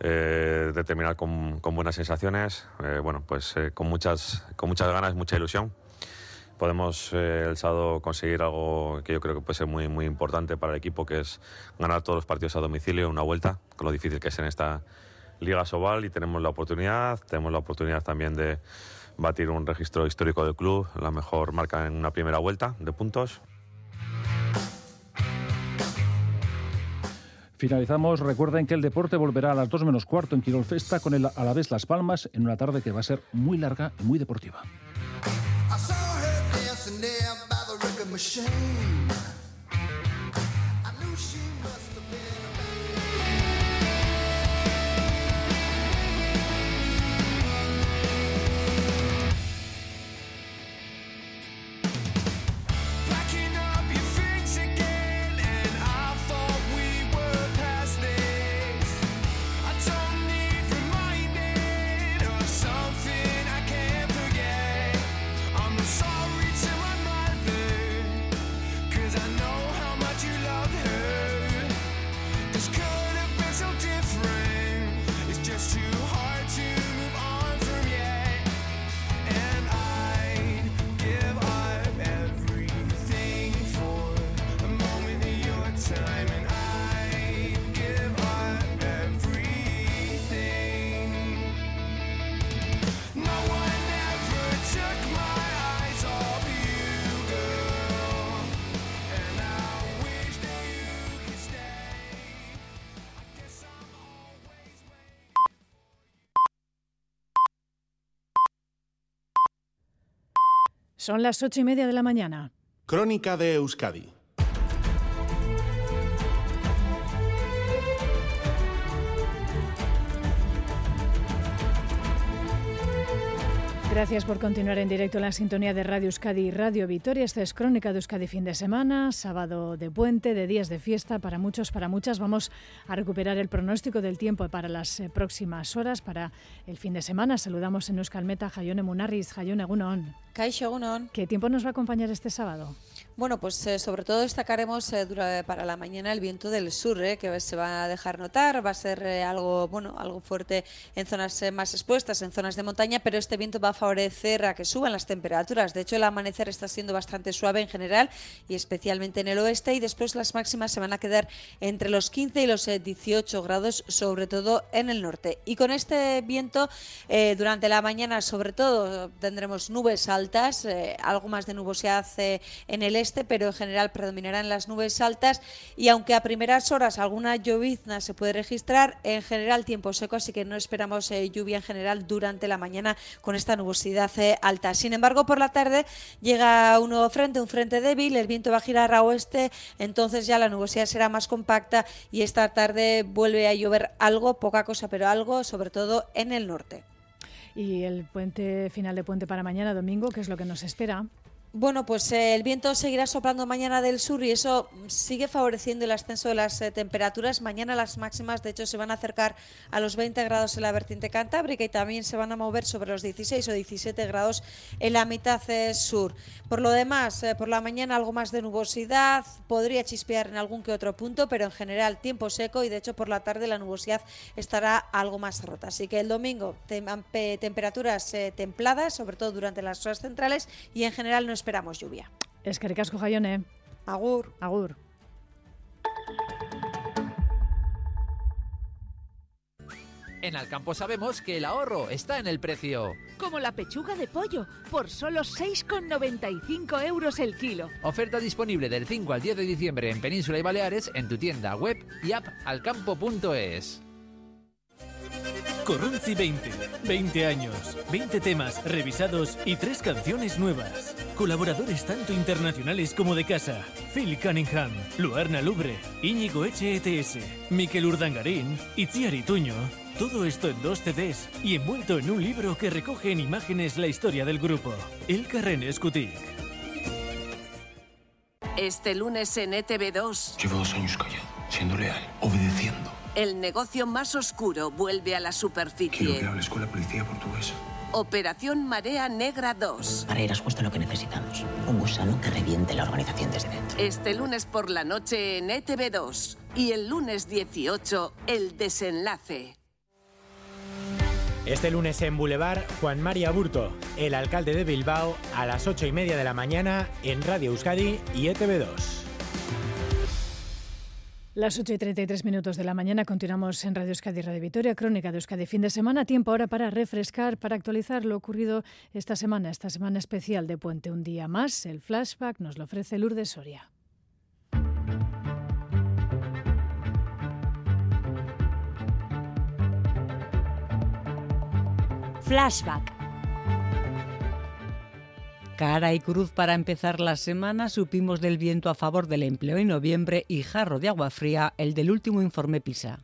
eh, con, con buenas sensaciones, eh, bueno, pues eh, con, muchas, con muchas ganas, mucha ilusión. Podemos eh, el sábado conseguir algo que yo creo que puede ser muy, muy importante para el equipo, que es ganar todos los partidos a domicilio, una vuelta, con lo difícil que es en esta Liga Sobal y tenemos la oportunidad, tenemos la oportunidad también de batir un registro histórico del club, la mejor marca en una primera vuelta de puntos. Finalizamos. Recuerden que el deporte volverá a las 2 menos cuarto en Quirol Festa con el Alavés Las Palmas en una tarde que va a ser muy larga y muy deportiva. Son las ocho y media de la mañana. Crónica de Euskadi Gracias por continuar en directo en la sintonía de Radio Euskadi y Radio Vitoria. Esta es Crónica de Euskadi fin de semana, sábado de puente, de días de fiesta para muchos, para muchas. Vamos a recuperar el pronóstico del tiempo para las eh, próximas horas, para el fin de semana. Saludamos en Euskalmeta Jayone Munarris, Jayone Gunon. Kaixo Gunon. ¿Qué tiempo nos va a acompañar este sábado? Bueno, pues eh, sobre todo destacaremos eh, para la mañana el viento del sur, eh, que se va a dejar notar, va a ser algo bueno, algo fuerte en zonas más expuestas, en zonas de montaña, pero este viento va a favorecer a que suban las temperaturas. De hecho, el amanecer está siendo bastante suave en general y especialmente en el oeste y después las máximas se van a quedar entre los 15 y los 18 grados, sobre todo en el norte. Y con este viento durante la mañana, sobre todo, tendremos nubes altas, algo más de nubosidad en el este pero en general predominarán las nubes altas y aunque a primeras horas alguna llovizna se puede registrar, en general tiempo seco, así que no esperamos eh, lluvia en general durante la mañana con esta nubosidad eh, alta. Sin embargo, por la tarde llega un nuevo frente, un frente débil, el viento va a girar a oeste, entonces ya la nubosidad será más compacta y esta tarde vuelve a llover algo, poca cosa, pero algo, sobre todo en el norte. Y el puente final de puente para mañana domingo, ¿qué es lo que nos espera? Bueno, pues eh, el viento seguirá soplando mañana del sur y eso sigue favoreciendo el ascenso de las eh, temperaturas. Mañana las máximas, de hecho, se van a acercar a los 20 grados en la vertiente cantábrica y también se van a mover sobre los 16 o 17 grados en la mitad eh, sur. Por lo demás, por la mañana algo más de nubosidad, podría chispear en algún que otro punto, pero en general tiempo seco y de hecho por la tarde la nubosidad estará algo más rota. Así que el domingo temperaturas templadas, sobre todo durante las horas centrales y en general no es esperamos lluvia. Es que ricasco Jayone. Agur. Agur. En Alcampo sabemos que el ahorro está en el precio. Como la pechuga de pollo, por solo 6,95 euros el kilo. Oferta disponible del 5 al 10 de diciembre en Península y Baleares en tu tienda web y app alcampo.es. Corrunzi 20. 20 años, 20 temas revisados y 3 canciones nuevas. Colaboradores tanto internacionales como de casa. Phil Cunningham, Luarna Lubre, Íñigo HETS, Miquel Urdangarín, Itziar Tuño. Todo esto en dos CDs y envuelto en un libro que recoge en imágenes la historia del grupo. El Carren Escutic. Este lunes en ETV2. Llevo dos años callado, siendo leal, obedeciendo el negocio más oscuro vuelve a la superficie. Quiero que hables con la policía portuguesa. Operación Marea Negra 2. Para ir a justo lo que necesitamos. Un gusano que reviente la organización desde dentro. Este lunes por la noche en ETV2. Y el lunes 18, el desenlace. Este lunes en Boulevard, Juan María Burto, el alcalde de Bilbao, a las 8 y media de la mañana en Radio Euskadi y ETV2. Las 8 y 33 minutos de la mañana continuamos en Radio Euskadi Radio Vitoria, Crónica de Euskadi fin de semana. Tiempo ahora para refrescar, para actualizar lo ocurrido esta semana, esta semana especial de Puente. Un día más, el flashback nos lo ofrece Lourdes Soria. Flashback Cara y cruz para empezar la semana, supimos del viento a favor del empleo en noviembre y jarro de agua fría, el del último informe PISA.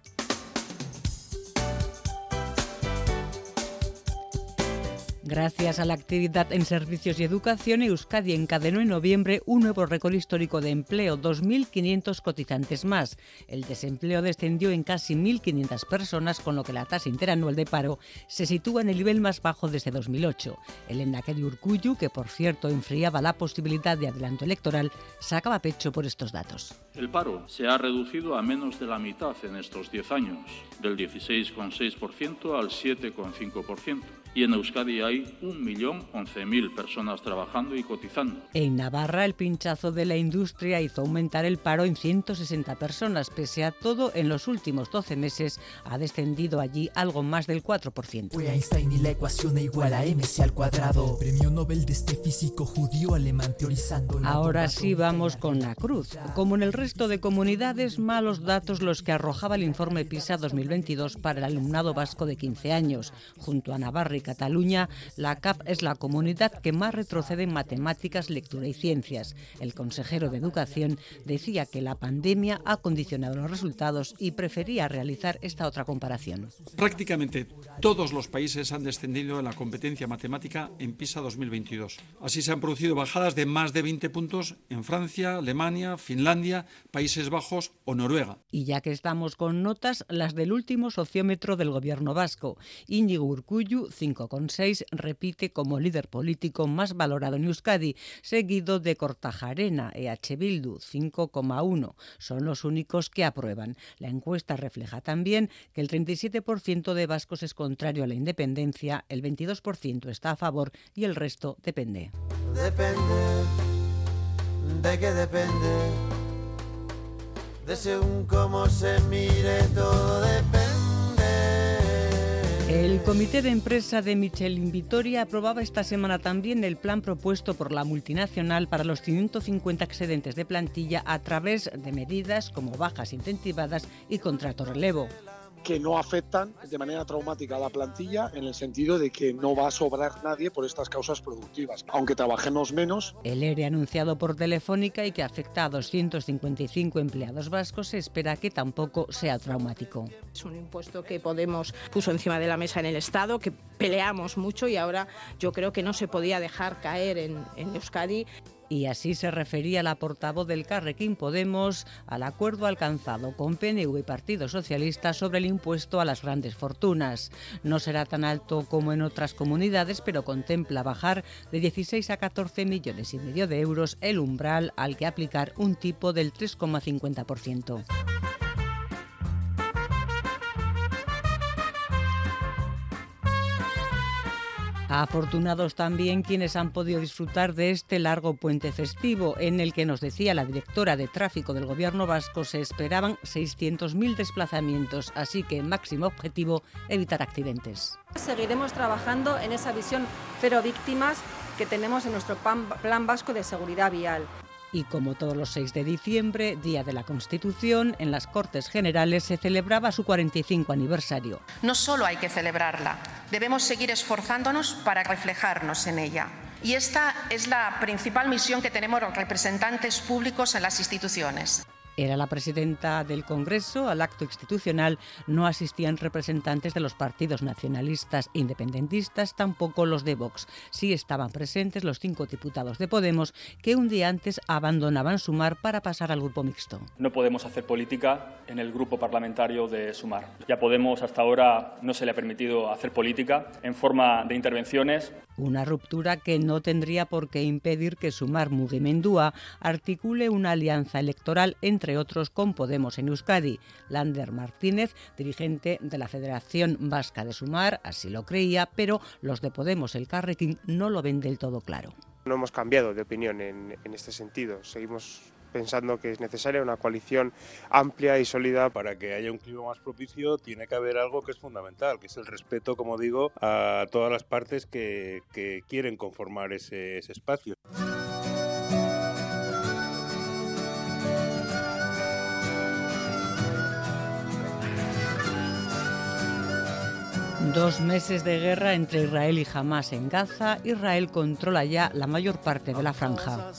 Gracias a la actividad en servicios y educación, Euskadi encadenó en noviembre un nuevo récord histórico de empleo, 2.500 cotizantes más. El desempleo descendió en casi 1.500 personas, con lo que la tasa interanual de paro se sitúa en el nivel más bajo desde 2008. El de Urcuyu, que por cierto enfriaba la posibilidad de adelanto electoral, sacaba pecho por estos datos. El paro se ha reducido a menos de la mitad en estos 10 años, del 16,6% al 7,5% y en Euskadi hay 1.011.000 personas trabajando y cotizando. En Navarra el pinchazo de la industria hizo aumentar el paro en 160 personas. Pese a todo, en los últimos 12 meses ha descendido allí algo más del 4%. Einstein y la ecuación igual a mc al cuadrado. Premio Nobel de este físico judío alemán teorizando. Ahora sí vamos con la cruz. Como en el resto de comunidades, malos datos los que arrojaba el informe PISA 2022 para el alumnado vasco de 15 años. Junto a Navarra y de Cataluña, la CAP es la comunidad que más retrocede en matemáticas, lectura y ciencias. El consejero de Educación decía que la pandemia ha condicionado los resultados y prefería realizar esta otra comparación. Prácticamente todos los países han descendido en la competencia matemática en PISA 2022. Así se han producido bajadas de más de 20 puntos en Francia, Alemania, Finlandia, Países Bajos o Noruega. Y ya que estamos con notas, las del último sociómetro del gobierno vasco. Íñigo Urcuyu, 5,6, repite como líder político más valorado en Euskadi, seguido de Cortajarena, EH Bildu, 5,1. Son los únicos que aprueban. La encuesta refleja también que el 37% de vascos es contrario a la independencia, el 22% está a favor y el resto depende. Depende, de qué depende, de según cómo se mire todo depende. El comité de empresa de Michelin Vitoria aprobaba esta semana también el plan propuesto por la multinacional para los 550 excedentes de plantilla a través de medidas como bajas incentivadas y contrato relevo que no afectan de manera traumática a la plantilla en el sentido de que no va a sobrar nadie por estas causas productivas, aunque trabajemos menos. El ERE anunciado por Telefónica y que afecta a 255 empleados vascos se espera que tampoco sea traumático. Es un impuesto que Podemos puso encima de la mesa en el Estado, que peleamos mucho y ahora yo creo que no se podía dejar caer en, en Euskadi. Y así se refería la portavoz del Carrequín Podemos al acuerdo alcanzado con PNV y Partido Socialista sobre el impuesto a las grandes fortunas. No será tan alto como en otras comunidades, pero contempla bajar de 16 a 14 millones y medio de euros el umbral al que aplicar un tipo del 3,50%. Afortunados también quienes han podido disfrutar de este largo puente festivo, en el que nos decía la directora de tráfico del Gobierno vasco se esperaban 600.000 desplazamientos, así que máximo objetivo evitar accidentes. Seguiremos trabajando en esa visión cero víctimas que tenemos en nuestro plan vasco de seguridad vial. Y como todos los 6 de diciembre, Día de la Constitución, en las Cortes Generales se celebraba su 45 aniversario. No solo hay que celebrarla, debemos seguir esforzándonos para reflejarnos en ella. Y esta es la principal misión que tenemos los representantes públicos en las instituciones. Era la presidenta del Congreso. Al acto institucional no asistían representantes de los partidos nacionalistas independentistas, tampoco los de Vox. Sí estaban presentes los cinco diputados de Podemos que un día antes abandonaban Sumar para pasar al grupo mixto. No podemos hacer política en el grupo parlamentario de Sumar. Ya Podemos hasta ahora no se le ha permitido hacer política en forma de intervenciones. Una ruptura que no tendría por qué impedir que Sumar Mugimendúa articule una alianza electoral entre otros con Podemos en Euskadi. Lander Martínez, dirigente de la Federación Vasca de Sumar, así lo creía, pero los de Podemos, el Carrequín, no lo ven del todo claro. No hemos cambiado de opinión en, en este sentido. Seguimos pensando que es necesaria una coalición amplia y sólida. Para que haya un clima más propicio tiene que haber algo que es fundamental, que es el respeto, como digo, a todas las partes que, quieren conformar ese espacio. Dos meses de guerra entre Israel y Hamas en Gaza. Israel controla ya la mayor parte de la franja.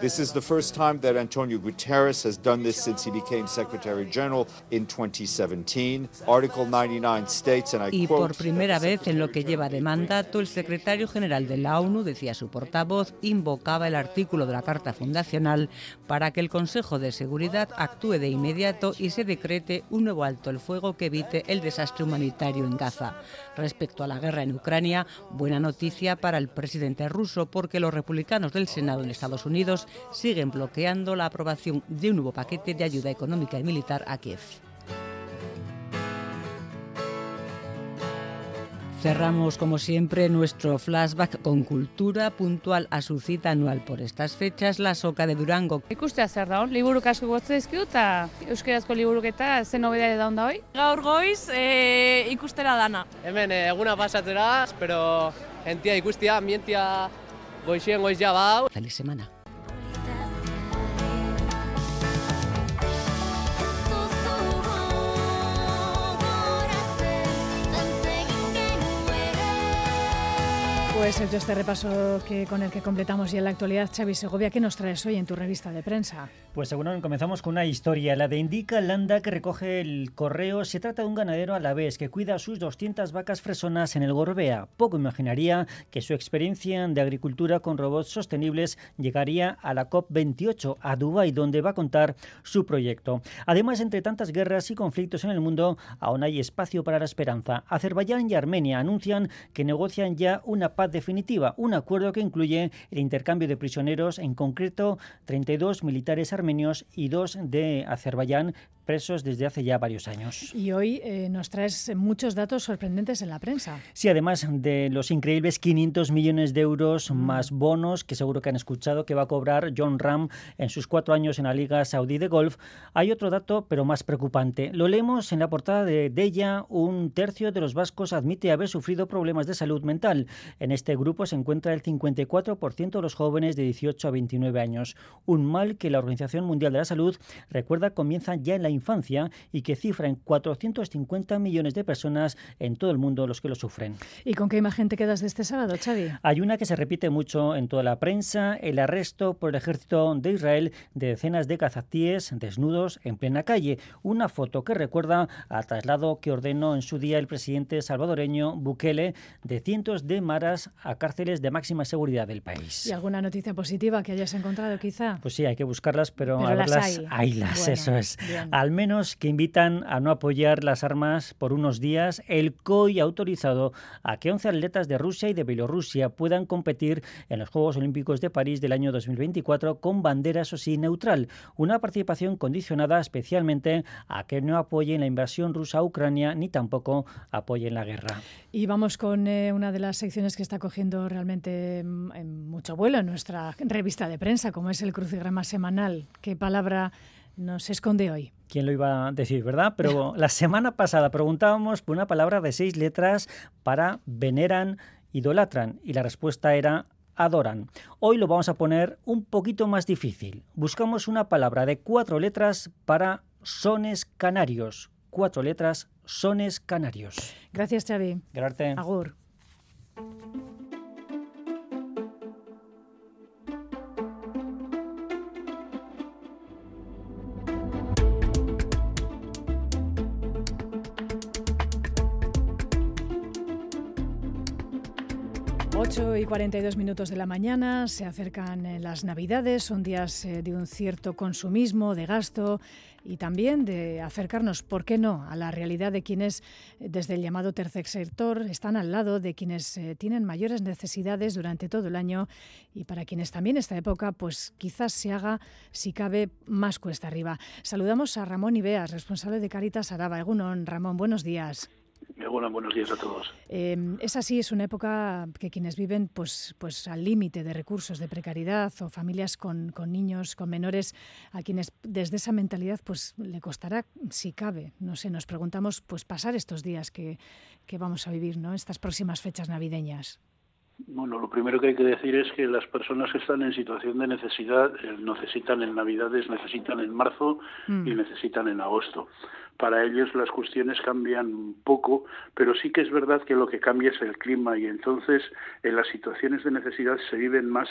This is the first time that Antonio Guterres has done this since he became Secretary General in 2017. Article 99 states, and I Y por primera vez en lo que lleva de mandato, el secretario general de la ONU, decía su portavoz, invocaba el artículo de la Carta Fundacional para que el Consejo de Seguridad actúe de inmediato y se decrete un nuevo alto el fuego que evite el desastre humanitario en Gaza. Respecto a la guerra en Ucrania, buena noticia para el presidente ruso porque los republicanos del Senado en Estados Unidos siguen bloqueando la aprobación de un nuevo paquete de ayuda económica y militar a Kiev. Cerramos, como siempre, nuestro flashback con cultura puntual a su cita anual por estas fechas, la Soca de Durango. Ikustea zer daun, liburuk asko gotze dizkidu eta euskerazko liburuketa ze nobedade daun da hoi? Gaur goiz e, ikustera dana. Hemen eh, eguna pasatzera, espero gentia ikustia, ambientia goizien goiz ja bau. Feliz semana. Pues hecho este repaso que, con el que completamos ya la actualidad, Xavi Segovia, ¿qué nos traes hoy en tu revista de prensa? Pues seguro comenzamos con una historia, la de Indica Landa que recoge el correo. Se trata de un ganadero a la vez que cuida sus 200 vacas fresonas en el Gorbea. Poco imaginaría que su experiencia de agricultura con robots sostenibles llegaría a la COP28, a Dubái, donde va a contar su proyecto. Además, entre tantas guerras y conflictos en el mundo, aún hay espacio para la esperanza. Azerbaiyán y Armenia anuncian que negocian ya una paz definitiva, un acuerdo que incluye el intercambio de prisioneros, en concreto 32 militares armenios y dos de Azerbaiyán presos desde hace ya varios años. Y hoy eh, nos traes muchos datos sorprendentes en la prensa. Sí, además de los increíbles 500 millones de euros mm. más bonos que seguro que han escuchado que va a cobrar John Ram en sus cuatro años en la Liga Saudí de Golf, hay otro dato, pero más preocupante. Lo leemos en la portada de Della. Un tercio de los vascos admite haber sufrido problemas de salud mental. En este grupo se encuentra el 54% de los jóvenes de 18 a 29 años. Un mal que la Organización Mundial de la Salud recuerda comienza ya en la infancia y que cifra en 450 millones de personas en todo el mundo los que lo sufren. ¿Y con qué imagen te quedas de este sábado, Xavi? Hay una que se repite mucho en toda la prensa, el arresto por el ejército de Israel de decenas de cazatíes desnudos en plena calle. Una foto que recuerda al traslado que ordenó en su día el presidente salvadoreño Bukele de cientos de maras a cárceles de máxima seguridad del país. ¿Y alguna noticia positiva que hayas encontrado quizá? Pues sí, hay que buscarlas, pero, a verlas, hay. eso es. Al menos que invitan a no apoyar las armas por unos días. El COI ha autorizado a que 11 atletas de Rusia y de Bielorrusia puedan competir en los Juegos Olímpicos de París del año 2024 con bandera, eso sí, neutral. Una participación condicionada especialmente a que no apoyen la invasión rusa a Ucrania ni tampoco apoyen la guerra. Y vamos con eh, una de las secciones que está cogiendo realmente mm, mucho vuelo en nuestra revista de prensa, como es el crucigrama semanal. ¿Qué palabra nos esconde hoy? ¿Quién lo iba a decir, verdad? Pero la semana pasada preguntábamos por una palabra de seis letras para veneran, idolatran, y la respuesta era adoran. Hoy lo vamos a poner un poquito más difícil. Buscamos una palabra de cuatro letras para sones canarios. Cuatro letras, sones canarios. Gracias, Xavi. Gracias. Agur. Thank you. 8 y 42 minutos de la mañana, se acercan eh, las Navidades, son días eh, de un cierto consumismo, de gasto y también de acercarnos, ¿por qué no?, a la realidad de quienes eh, desde el llamado tercer sector están al lado de quienes tienen mayores necesidades durante todo el año y para quienes también esta época pues quizás se haga, si cabe, más cuesta arriba. Saludamos a Ramón Ibeas, responsable de Caritas Araba. Egunon, Ramón, buenos días. Hola, buenos días a todos. Eh, es así, es una época que quienes viven pues, pues al límite de recursos, de precariedad o familias con, con, niños, con menores, a quienes desde esa mentalidad pues le costará, si cabe, no sé, nos preguntamos, pues pasar estos días que, que vamos a vivir, ¿no? Estas próximas fechas navideñas. Bueno, lo primero que hay que decir es que las personas que están en situación de necesidad eh, necesitan en Navidades, necesitan en marzo mm. y necesitan en agosto para ellos las cuestiones cambian poco, pero sí que es verdad que lo que cambia es el clima y entonces en las situaciones de necesidad se viven más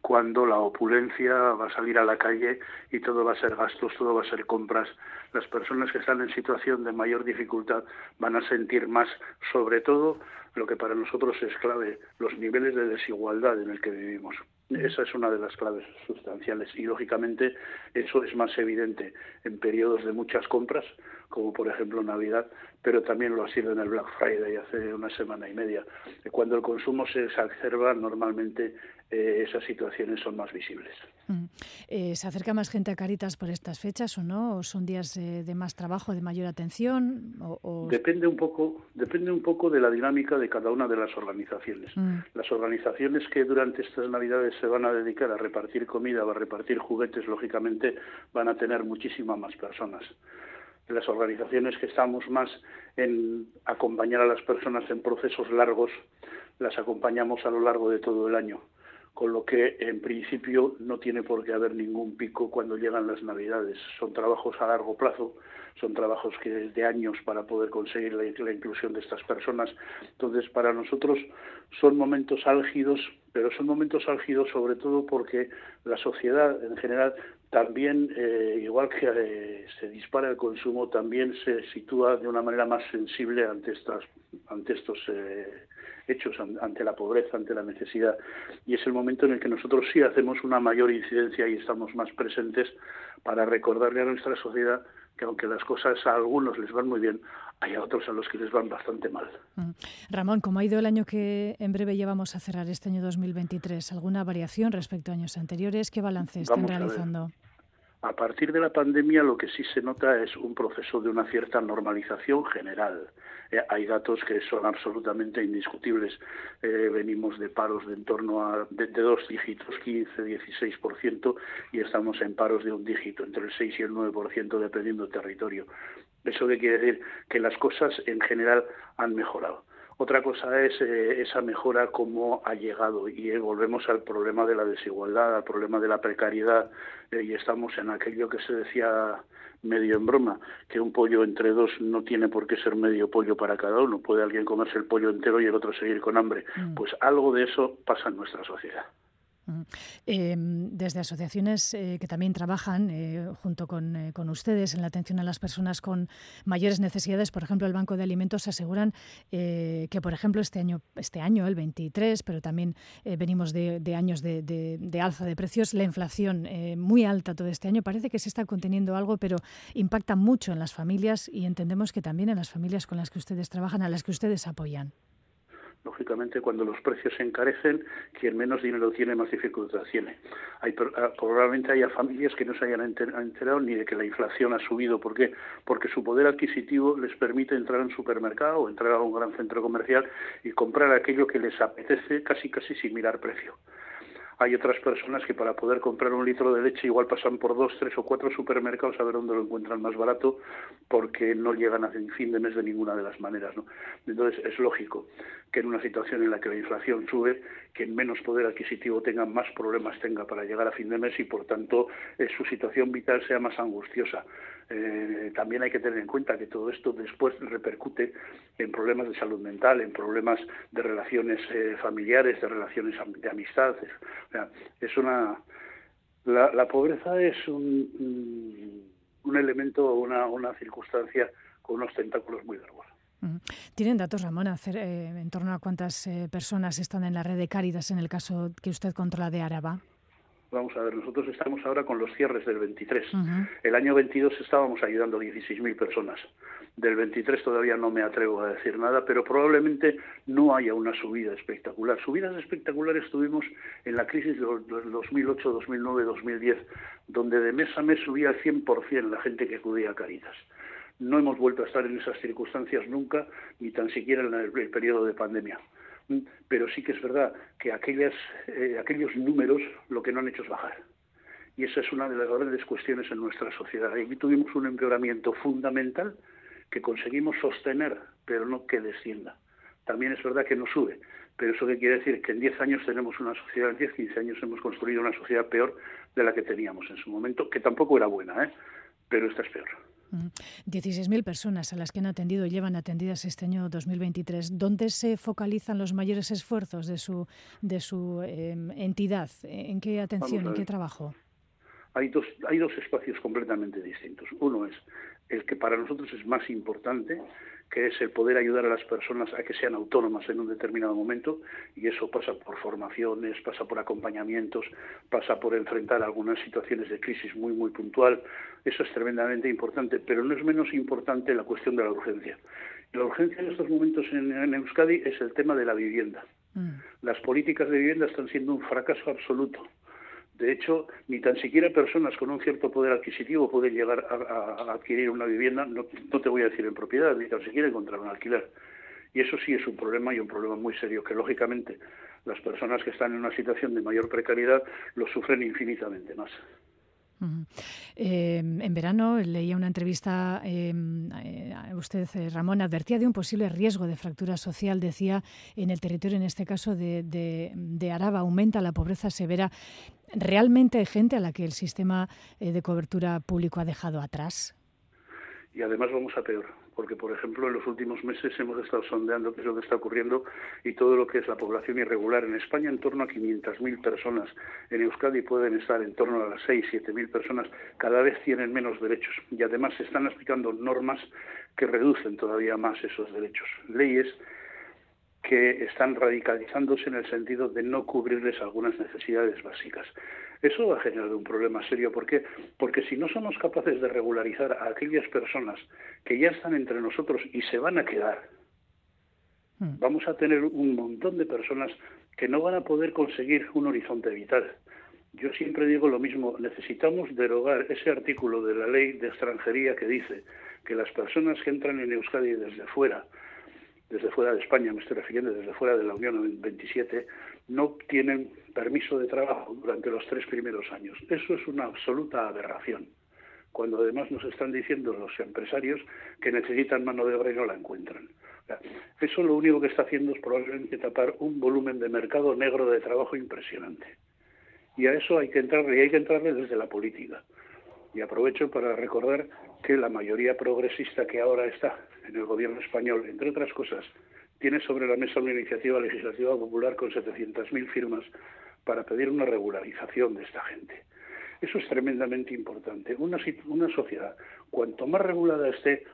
cuando la opulencia va a salir a la calle y todo va a ser gastos, todo va a ser compras. Las personas que están en situación de mayor dificultad van a sentir más, sobre todo, lo que para nosotros es clave, los niveles de desigualdad en el que vivimos. Esa es una de las claves sustanciales y, lógicamente, eso es más evidente en periodos de muchas compras, como por ejemplo Navidad, pero también lo ha sido en el Black Friday hace una semana y media. Cuando el consumo se exacerba, normalmente eh, esas situaciones son más visibles. Mm. Eh, ¿Se acerca más gente a Caritas por estas fechas o no? ¿O son días de más trabajo, de mayor atención? O, Depende, un poco, depende un poco de la dinámica de cada una de las organizaciones. Mm. Las organizaciones que durante estas Navidades se van a dedicar a repartir comida o a repartir juguetes, lógicamente van a tener muchísimas más personas. Las organizaciones que estamos más en acompañar a las personas en procesos largos, las acompañamos a lo largo de todo el año con lo que en principio no tiene por qué haber ningún pico cuando llegan las Navidades. Son trabajos a largo plazo, son trabajos que de años para poder conseguir la, inclusión de estas personas. Entonces, para nosotros son momentos álgidos, pero son momentos álgidos sobre todo porque la sociedad en general también, eh, igual que eh, se dispara el consumo, también se sitúa de una manera más sensible ante estas, ante estos eh, hechos ante la pobreza, ante la necesidad. Y es el momento en el que nosotros sí hacemos una mayor incidencia y estamos más presentes para recordarle a nuestra sociedad que aunque las cosas a algunos les van muy bien, hay a otros a los que les van bastante mal. Mm. Ramón, ¿cómo ha ido el año que en breve ya vamos a cerrar este año 2023? ¿Alguna variación respecto a años anteriores? ¿Qué balance están realizando? A partir de la pandemia lo que sí se nota es un proceso de una cierta normalización general. Eh, hay datos que son absolutamente indiscutibles. Eh, venimos de paros de en torno a de, dos dígitos, 15, 16%, y estamos en paros de un dígito, entre el 6 y el 9%, dependiendo del territorio. ¿Eso qué quiere decir? Que las cosas en general han mejorado. Otra cosa es eh, esa mejora cómo ha llegado y volvemos al problema de la desigualdad, al problema de la precariedad y estamos en aquello que se decía medio en broma, que un pollo entre dos no tiene por qué ser medio pollo para cada uno, puede alguien comerse el pollo entero y el otro seguir con hambre. Mm. Pues algo de eso pasa en nuestra sociedad. Em, desde asociaciones eh, que también trabajan eh, junto eh, con, ustedes en la atención a las personas con mayores necesidades, por ejemplo, el Banco de Alimentos aseguran que, por ejemplo, este año, este año el 23, pero también venimos de, años de, alza de precios, la inflación muy alta todo este año, parece que se está conteniendo algo, pero impacta mucho en las familias y entendemos que también en las familias con las que ustedes trabajan, a las que ustedes apoyan. Lógicamente, cuando los precios se encarecen, quien menos dinero tiene, más dificultad tiene. Ah, probablemente haya familias que no se hayan enterado ni de que la inflación ha subido. ¿Por qué? Porque su poder adquisitivo les permite entrar en un supermercado o entrar a un gran centro comercial y comprar aquello que les apetece casi casi sin mirar precio. Hay otras personas que para poder comprar un litro de leche igual pasan por dos, tres o cuatro supermercados a ver dónde lo encuentran más barato porque no llegan a fin de mes de ninguna de las maneras. ¿no? Entonces es lógico que en una situación en la que la inflación sube, quien menos poder adquisitivo tenga, más problemas tenga para llegar a fin de mes y por tanto eh, su situación vital sea más angustiosa. Eh, también hay que tener en cuenta que todo esto después repercute en problemas de salud mental, en problemas de relaciones eh, familiares, de relaciones de amistad. es una la, pobreza es un, un elemento, una, una circunstancia con unos tentáculos muy largos. ¿Tienen datos, Ramón, hacer, eh, en torno a cuántas personas están en la red de Cáridas en el caso que usted controla de Araba? Vamos a ver, nosotros estamos ahora con los cierres del 23. El año 22 estábamos ayudando a 16.000 personas. Del 23 todavía no me atrevo a decir nada, pero probablemente no haya una subida espectacular. Subidas espectaculares tuvimos en la crisis de 2008, 2009, 2010, donde de mes a mes subía al 100% la gente que acudía a Caritas. No hemos vuelto a estar en esas circunstancias nunca, ni tan siquiera en el periodo de pandemia pero sí que es verdad que aquellas, eh, aquellos números lo que no han hecho es bajar. Y esa es una de las grandes cuestiones en nuestra sociedad. Aquí tuvimos un empeoramiento fundamental que conseguimos sostener, pero no que descienda. También es verdad que no sube, pero eso que quiere decir que en 10 años tenemos una sociedad, en 10, 15 años hemos construido una sociedad peor de la que teníamos en su momento, que tampoco era buena, ¿eh? pero esta es peor. 16.000 personas a las que han atendido y llevan atendidas este año 2023. ¿Dónde se focalizan los mayores esfuerzos de su, de su em, entidad? ¿En qué atención, en qué trabajo? Hay dos, hay dos espacios completamente distintos. Uno es el que para nosotros es más importante, que es el poder ayudar a las personas a que sean autónomas en un determinado momento, y eso pasa por formaciones, pasa por acompañamientos, pasa por enfrentar algunas situaciones de crisis muy, muy puntual. Eso es tremendamente importante, pero no es menos importante la cuestión de la urgencia. La urgencia en estos momentos en, Euskadi es el tema de la vivienda. Mm. Las políticas de vivienda están siendo un fracaso absoluto. De hecho, ni tan siquiera personas con un cierto poder adquisitivo pueden llegar a, adquirir una vivienda, no, te voy a decir en propiedad, ni tan siquiera encontrar un alquiler. Y eso sí es un problema y un problema muy serio, que lógicamente las personas que están en una situación de mayor precariedad lo sufren infinitamente más. Em, en verano leía una entrevista, em, eh, usted, eh, Ramón, advertía de un posible riesgo de fractura social, decía, en el territorio, en este caso de, de, Araba, aumenta la pobreza severa. ¿Realmente hay gente a la que el sistema eh, de cobertura público ha dejado atrás? Y además vamos a peor porque, por ejemplo, en los últimos meses hemos estado sondeando qué es lo que está ocurriendo y todo lo que es la población irregular. En España, en torno a 500.000 personas. En Euskadi pueden estar en torno a las 6, 7.000 personas. Cada vez tienen menos derechos y además se están aplicando normas que reducen todavía más esos derechos. Leyes que están radicalizándose en el sentido de no cubrirles algunas necesidades básicas. Eso va a generar un problema serio. ¿Por qué? Porque si no somos capaces de regularizar a aquellas personas que ya están entre nosotros y se van a quedar, hmm. vamos a tener un montón de personas que no van a poder conseguir un horizonte vital. Yo siempre digo lo mismo, necesitamos derogar ese artículo de la ley de extranjería que dice que las personas que entran en Euskadi desde fuera, desde fuera de España, me estoy refiriendo, desde fuera de la Unión 27, no tienen permiso de trabajo durante los tres primeros años. Eso es una absoluta aberración, cuando además nos están diciendo los empresarios que necesitan mano de obra y no la encuentran. Eso lo único que está haciendo es probablemente tapar un volumen de mercado negro de trabajo impresionante. Y a eso hay que entrarle, y hay que entrarle desde la política. Y aprovecho para recordar que la mayoría progresista que ahora está en el gobierno español, entre otras cosas, tiene sobre la mesa una iniciativa legislativa popular con 700.000 firmas para pedir una regularización de esta gente. Eso es tremendamente importante. Una, una sociedad, cuanto más regulada esté,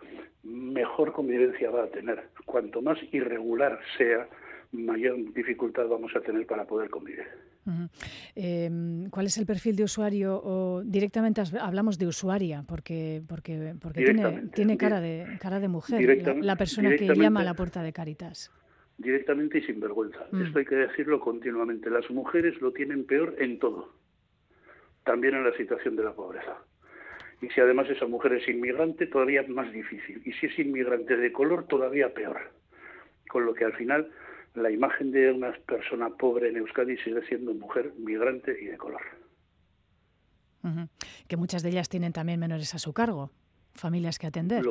mejor convivencia va a tener. Cuanto más irregular sea, mayor dificultad vamos a tener para poder convivir. Em, ¿Cuál es el perfil de usuario? O directamente hablamos de usuaria, porque porque porque tiene, tiene cara de cara de mujer la, persona que llama a la puerta de Caritas. Directamente y sin vergüenza. Mm. Esto hay que decirlo continuamente. Las mujeres lo tienen peor en todo, también en la situación de la pobreza. Y si además esa mujer es inmigrante, todavía más difícil. Y si es inmigrante de color, todavía peor. Con lo que al final la imagen de una persona pobre en Euskadi sigue siendo mujer, migrante y de color. Que muchas de ellas tienen también menores a su cargo, familias que atender.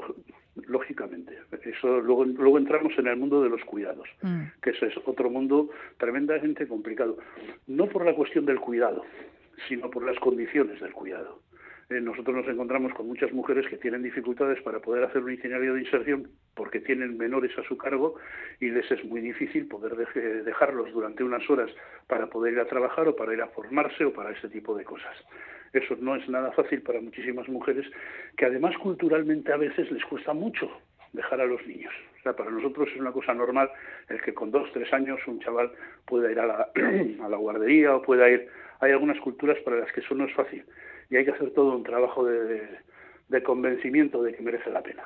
Lógicamente. Eso luego, luego entramos en el mundo de los cuidados, mm. que ese es otro mundo tremendamente complicado. No por la cuestión del cuidado, sino por las condiciones del cuidado. Eh, nosotros nos encontramos con muchas mujeres que tienen dificultades para poder hacer un itinerario de inserción porque tienen menores a su cargo y les es muy difícil poder dejarlos durante unas horas para poder ir a trabajar o para ir a formarse o para ese tipo de cosas. Eso no es nada fácil para muchísimas mujeres que además culturalmente a veces les cuesta mucho dejar a los niños. O sea, para nosotros es una cosa normal el que con dos, tres años un chaval pueda ir a la, a la guardería o pueda ir... Hay algunas culturas para las que eso no es fácil y hay que hacer todo un trabajo de, convencimiento de que merece la pena.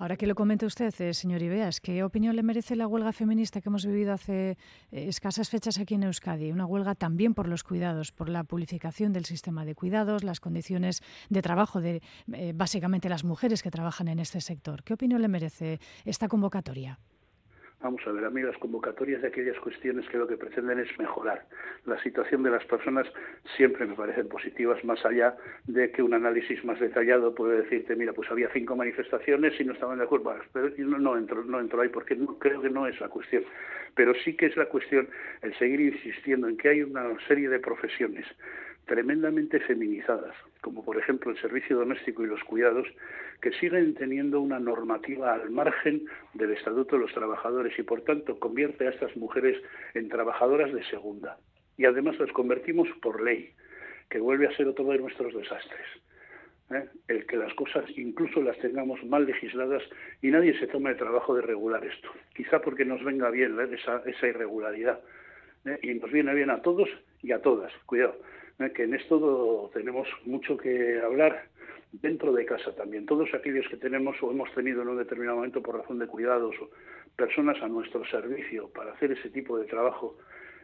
Ahora que lo comenta usted, eh, señor Ibeas, ¿qué opinión le merece la huelga feminista que hemos vivido hace eh, escasas fechas aquí en Euskadi? Una huelga también por los cuidados, por la publificación del sistema de cuidados, las condiciones de trabajo de eh, básicamente las mujeres que trabajan en este sector. ¿Qué opinión le merece esta convocatoria? Vamos a ver, a mí las convocatorias de aquellas cuestiones que lo que pretenden es mejorar la situación de las personas siempre me parecen positivas, más allá de que un análisis más detallado puede decirte, mira, pues había cinco manifestaciones y no estaban de acuerdo, pero no, no, entro, no entro ahí porque creo que no es la cuestión. Pero sí que es la cuestión el seguir insistiendo en que hay una serie de profesiones tremendamente feminizadas, como por ejemplo el servicio doméstico y los cuidados, que siguen teniendo una normativa al margen del Estatuto de los Trabajadores y por tanto convierte a estas mujeres en trabajadoras de segunda. Y además las convertimos por ley, que vuelve a ser otro de nuestros desastres. ¿eh? El que las cosas incluso las tengamos mal legisladas y nadie se tome el trabajo de regular esto. Quizá porque nos venga bien esa, esa irregularidad. ¿eh? Y nos viene bien a todos y a todas. Cuidado ¿eh? Que en esto tenemos mucho que hablar dentro de casa también. Todos aquellos que tenemos o hemos tenido en un determinado momento por razón de cuidados o personas a nuestro servicio para hacer ese tipo de trabajo,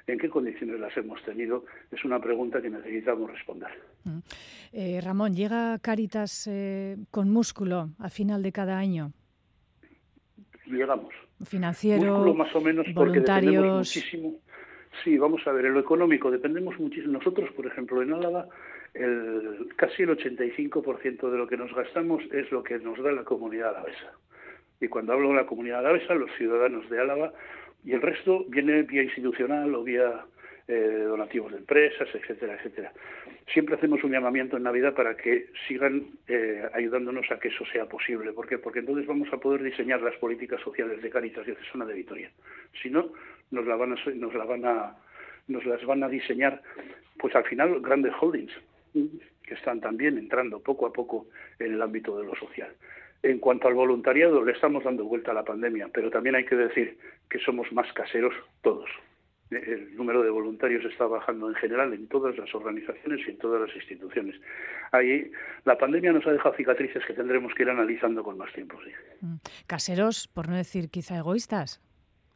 ¿en qué condiciones las hemos tenido? Es una pregunta que necesitamos responder. Mm. Eh, Ramón, ¿llega Caritas eh, con músculo a final de cada año? Llegamos. Financiero, más o menos, voluntarios. muchísimo Sí, vamos a ver, en lo económico dependemos muchísimo. Nosotros, por ejemplo, en Álava, el, casi el 85% de lo que nos gastamos es lo que nos da la comunidad alavesa. Y cuando hablo de la comunidad alavesa, los ciudadanos de Álava, y el resto viene vía institucional o vía eh, donativos de empresas, etcétera, etcétera. Siempre hacemos un llamamiento en Navidad para que sigan eh, ayudándonos a que eso sea posible. ¿Por qué? Porque entonces vamos a poder diseñar las políticas sociales de Caritas y Zona de Vitoria. Si no, nos, la van a, nos, la van a, nos las van a diseñar, pues al final, grandes holdings que están también entrando poco a poco en el ámbito de lo social. En cuanto al voluntariado, le estamos dando vuelta a la pandemia, pero también hay que decir que somos más caseros todos el número de voluntarios está bajando en general en todas las organizaciones y en todas las instituciones. Ahí la pandemia nos ha dejado cicatrices que tendremos que ir analizando con más tiempo. Mm. Caseros, por no decir quizá egoístas.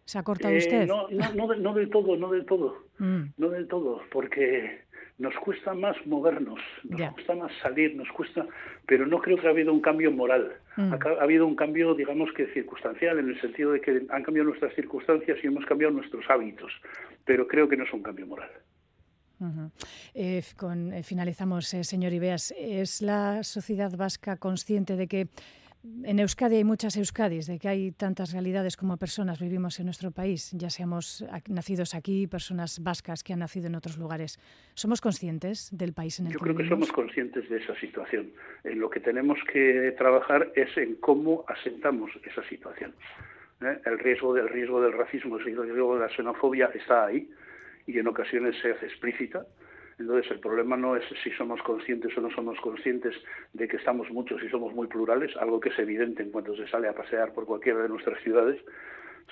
¿Se ha cortado eh, usted? No, no, no, del todo, no del todo. Mm. No del todo, porque nos cuesta más movernos, nos cuesta más salir, nos cuesta, pero no creo que ha habido un cambio moral. Mm. Ha, habido un cambio, digamos que circunstancial, en el sentido de que han cambiado nuestras circunstancias y hemos cambiado nuestros hábitos, pero creo que no es un cambio moral. Eh, con, eh, finalizamos, eh, señor Ibeas. ¿Es la sociedad vasca consciente de que en Euskadi hay muchas Euskadis, de que hay tantas realidades como personas vivimos en nuestro país, ya seamos nacidos aquí, personas vascas que han nacido en otros lugares. ¿Somos conscientes del país en el Yo que creo que somos conscientes de esa situación. En lo que tenemos que trabajar es en cómo asentamos esa situación. ¿eh? El riesgo del riesgo del racismo, el riesgo de la xenofobia está ahí y en ocasiones se hace explícita entonces, el problema no es si somos conscientes o no somos conscientes de que estamos muchos y somos muy plurales, algo que es evidente en cuanto se sale a pasear por cualquiera de nuestras ciudades,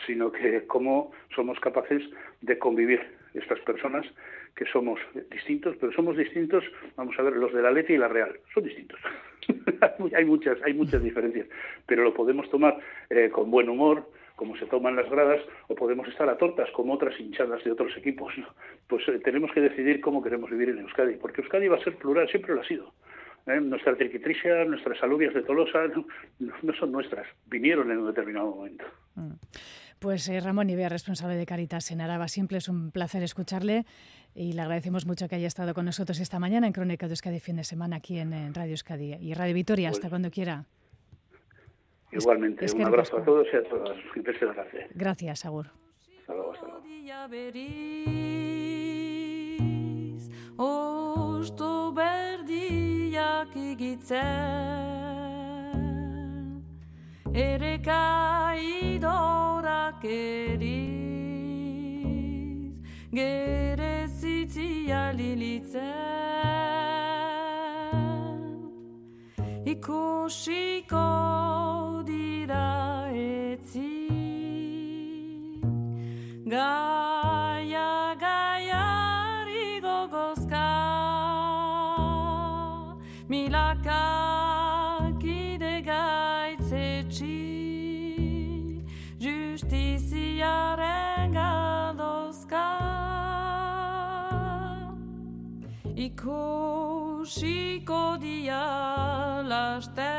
sino que cómo somos capaces de convivir estas personas que somos distintos, pero somos distintos, vamos a ver, los de la Leti y la Real, son distintos. hay muchas, hay muchas diferencias, pero lo podemos tomar eh, con buen humor, como se toman las gradas, o podemos estar a tortas como otras hinchadas de otros equipos. Pues eh, tenemos que decidir cómo queremos vivir en Euskadi, porque Euskadi va a ser plural, siempre lo ha sido. ¿eh? Nuestra triquitricia, nuestras alubias de Tolosa, no, son nuestras, vinieron en un determinado momento. Mm. Pues eh, Ramón Ibea, responsable de Caritas en Araba, siempre es un placer escucharle y le agradecemos mucho que haya estado con nosotros esta mañana en Crónica de Euskadi fin de semana aquí en, Radio Euskadi y Radio Vitoria, hasta pues cuando quiera. Igualmente, un abrazo a todos y a todas. Gracias, Agur. Hasta luego, hasta luego. Osto berdiak igitzen Ere kaidorak eriz Gere zitzia lilitzen Ikusiko Gaia gaiari gogozka Milaka kide gaitzetsi Justiziaren galdozka Ikusiko dia lasten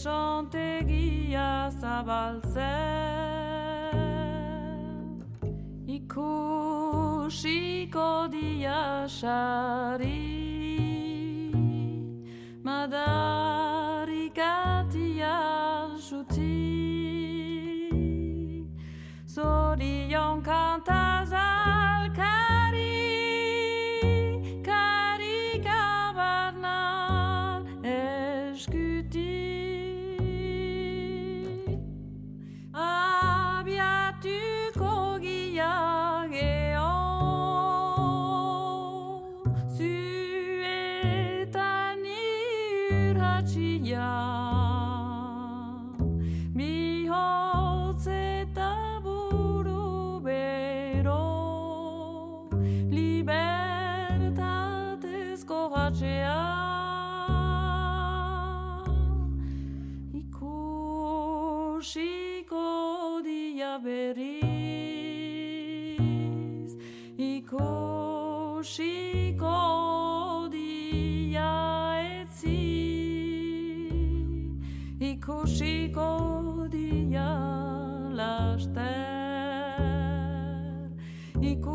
desontegia zabaltzen. Ikusiko dia xari madarikatia zuti zorion kanta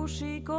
ikusiko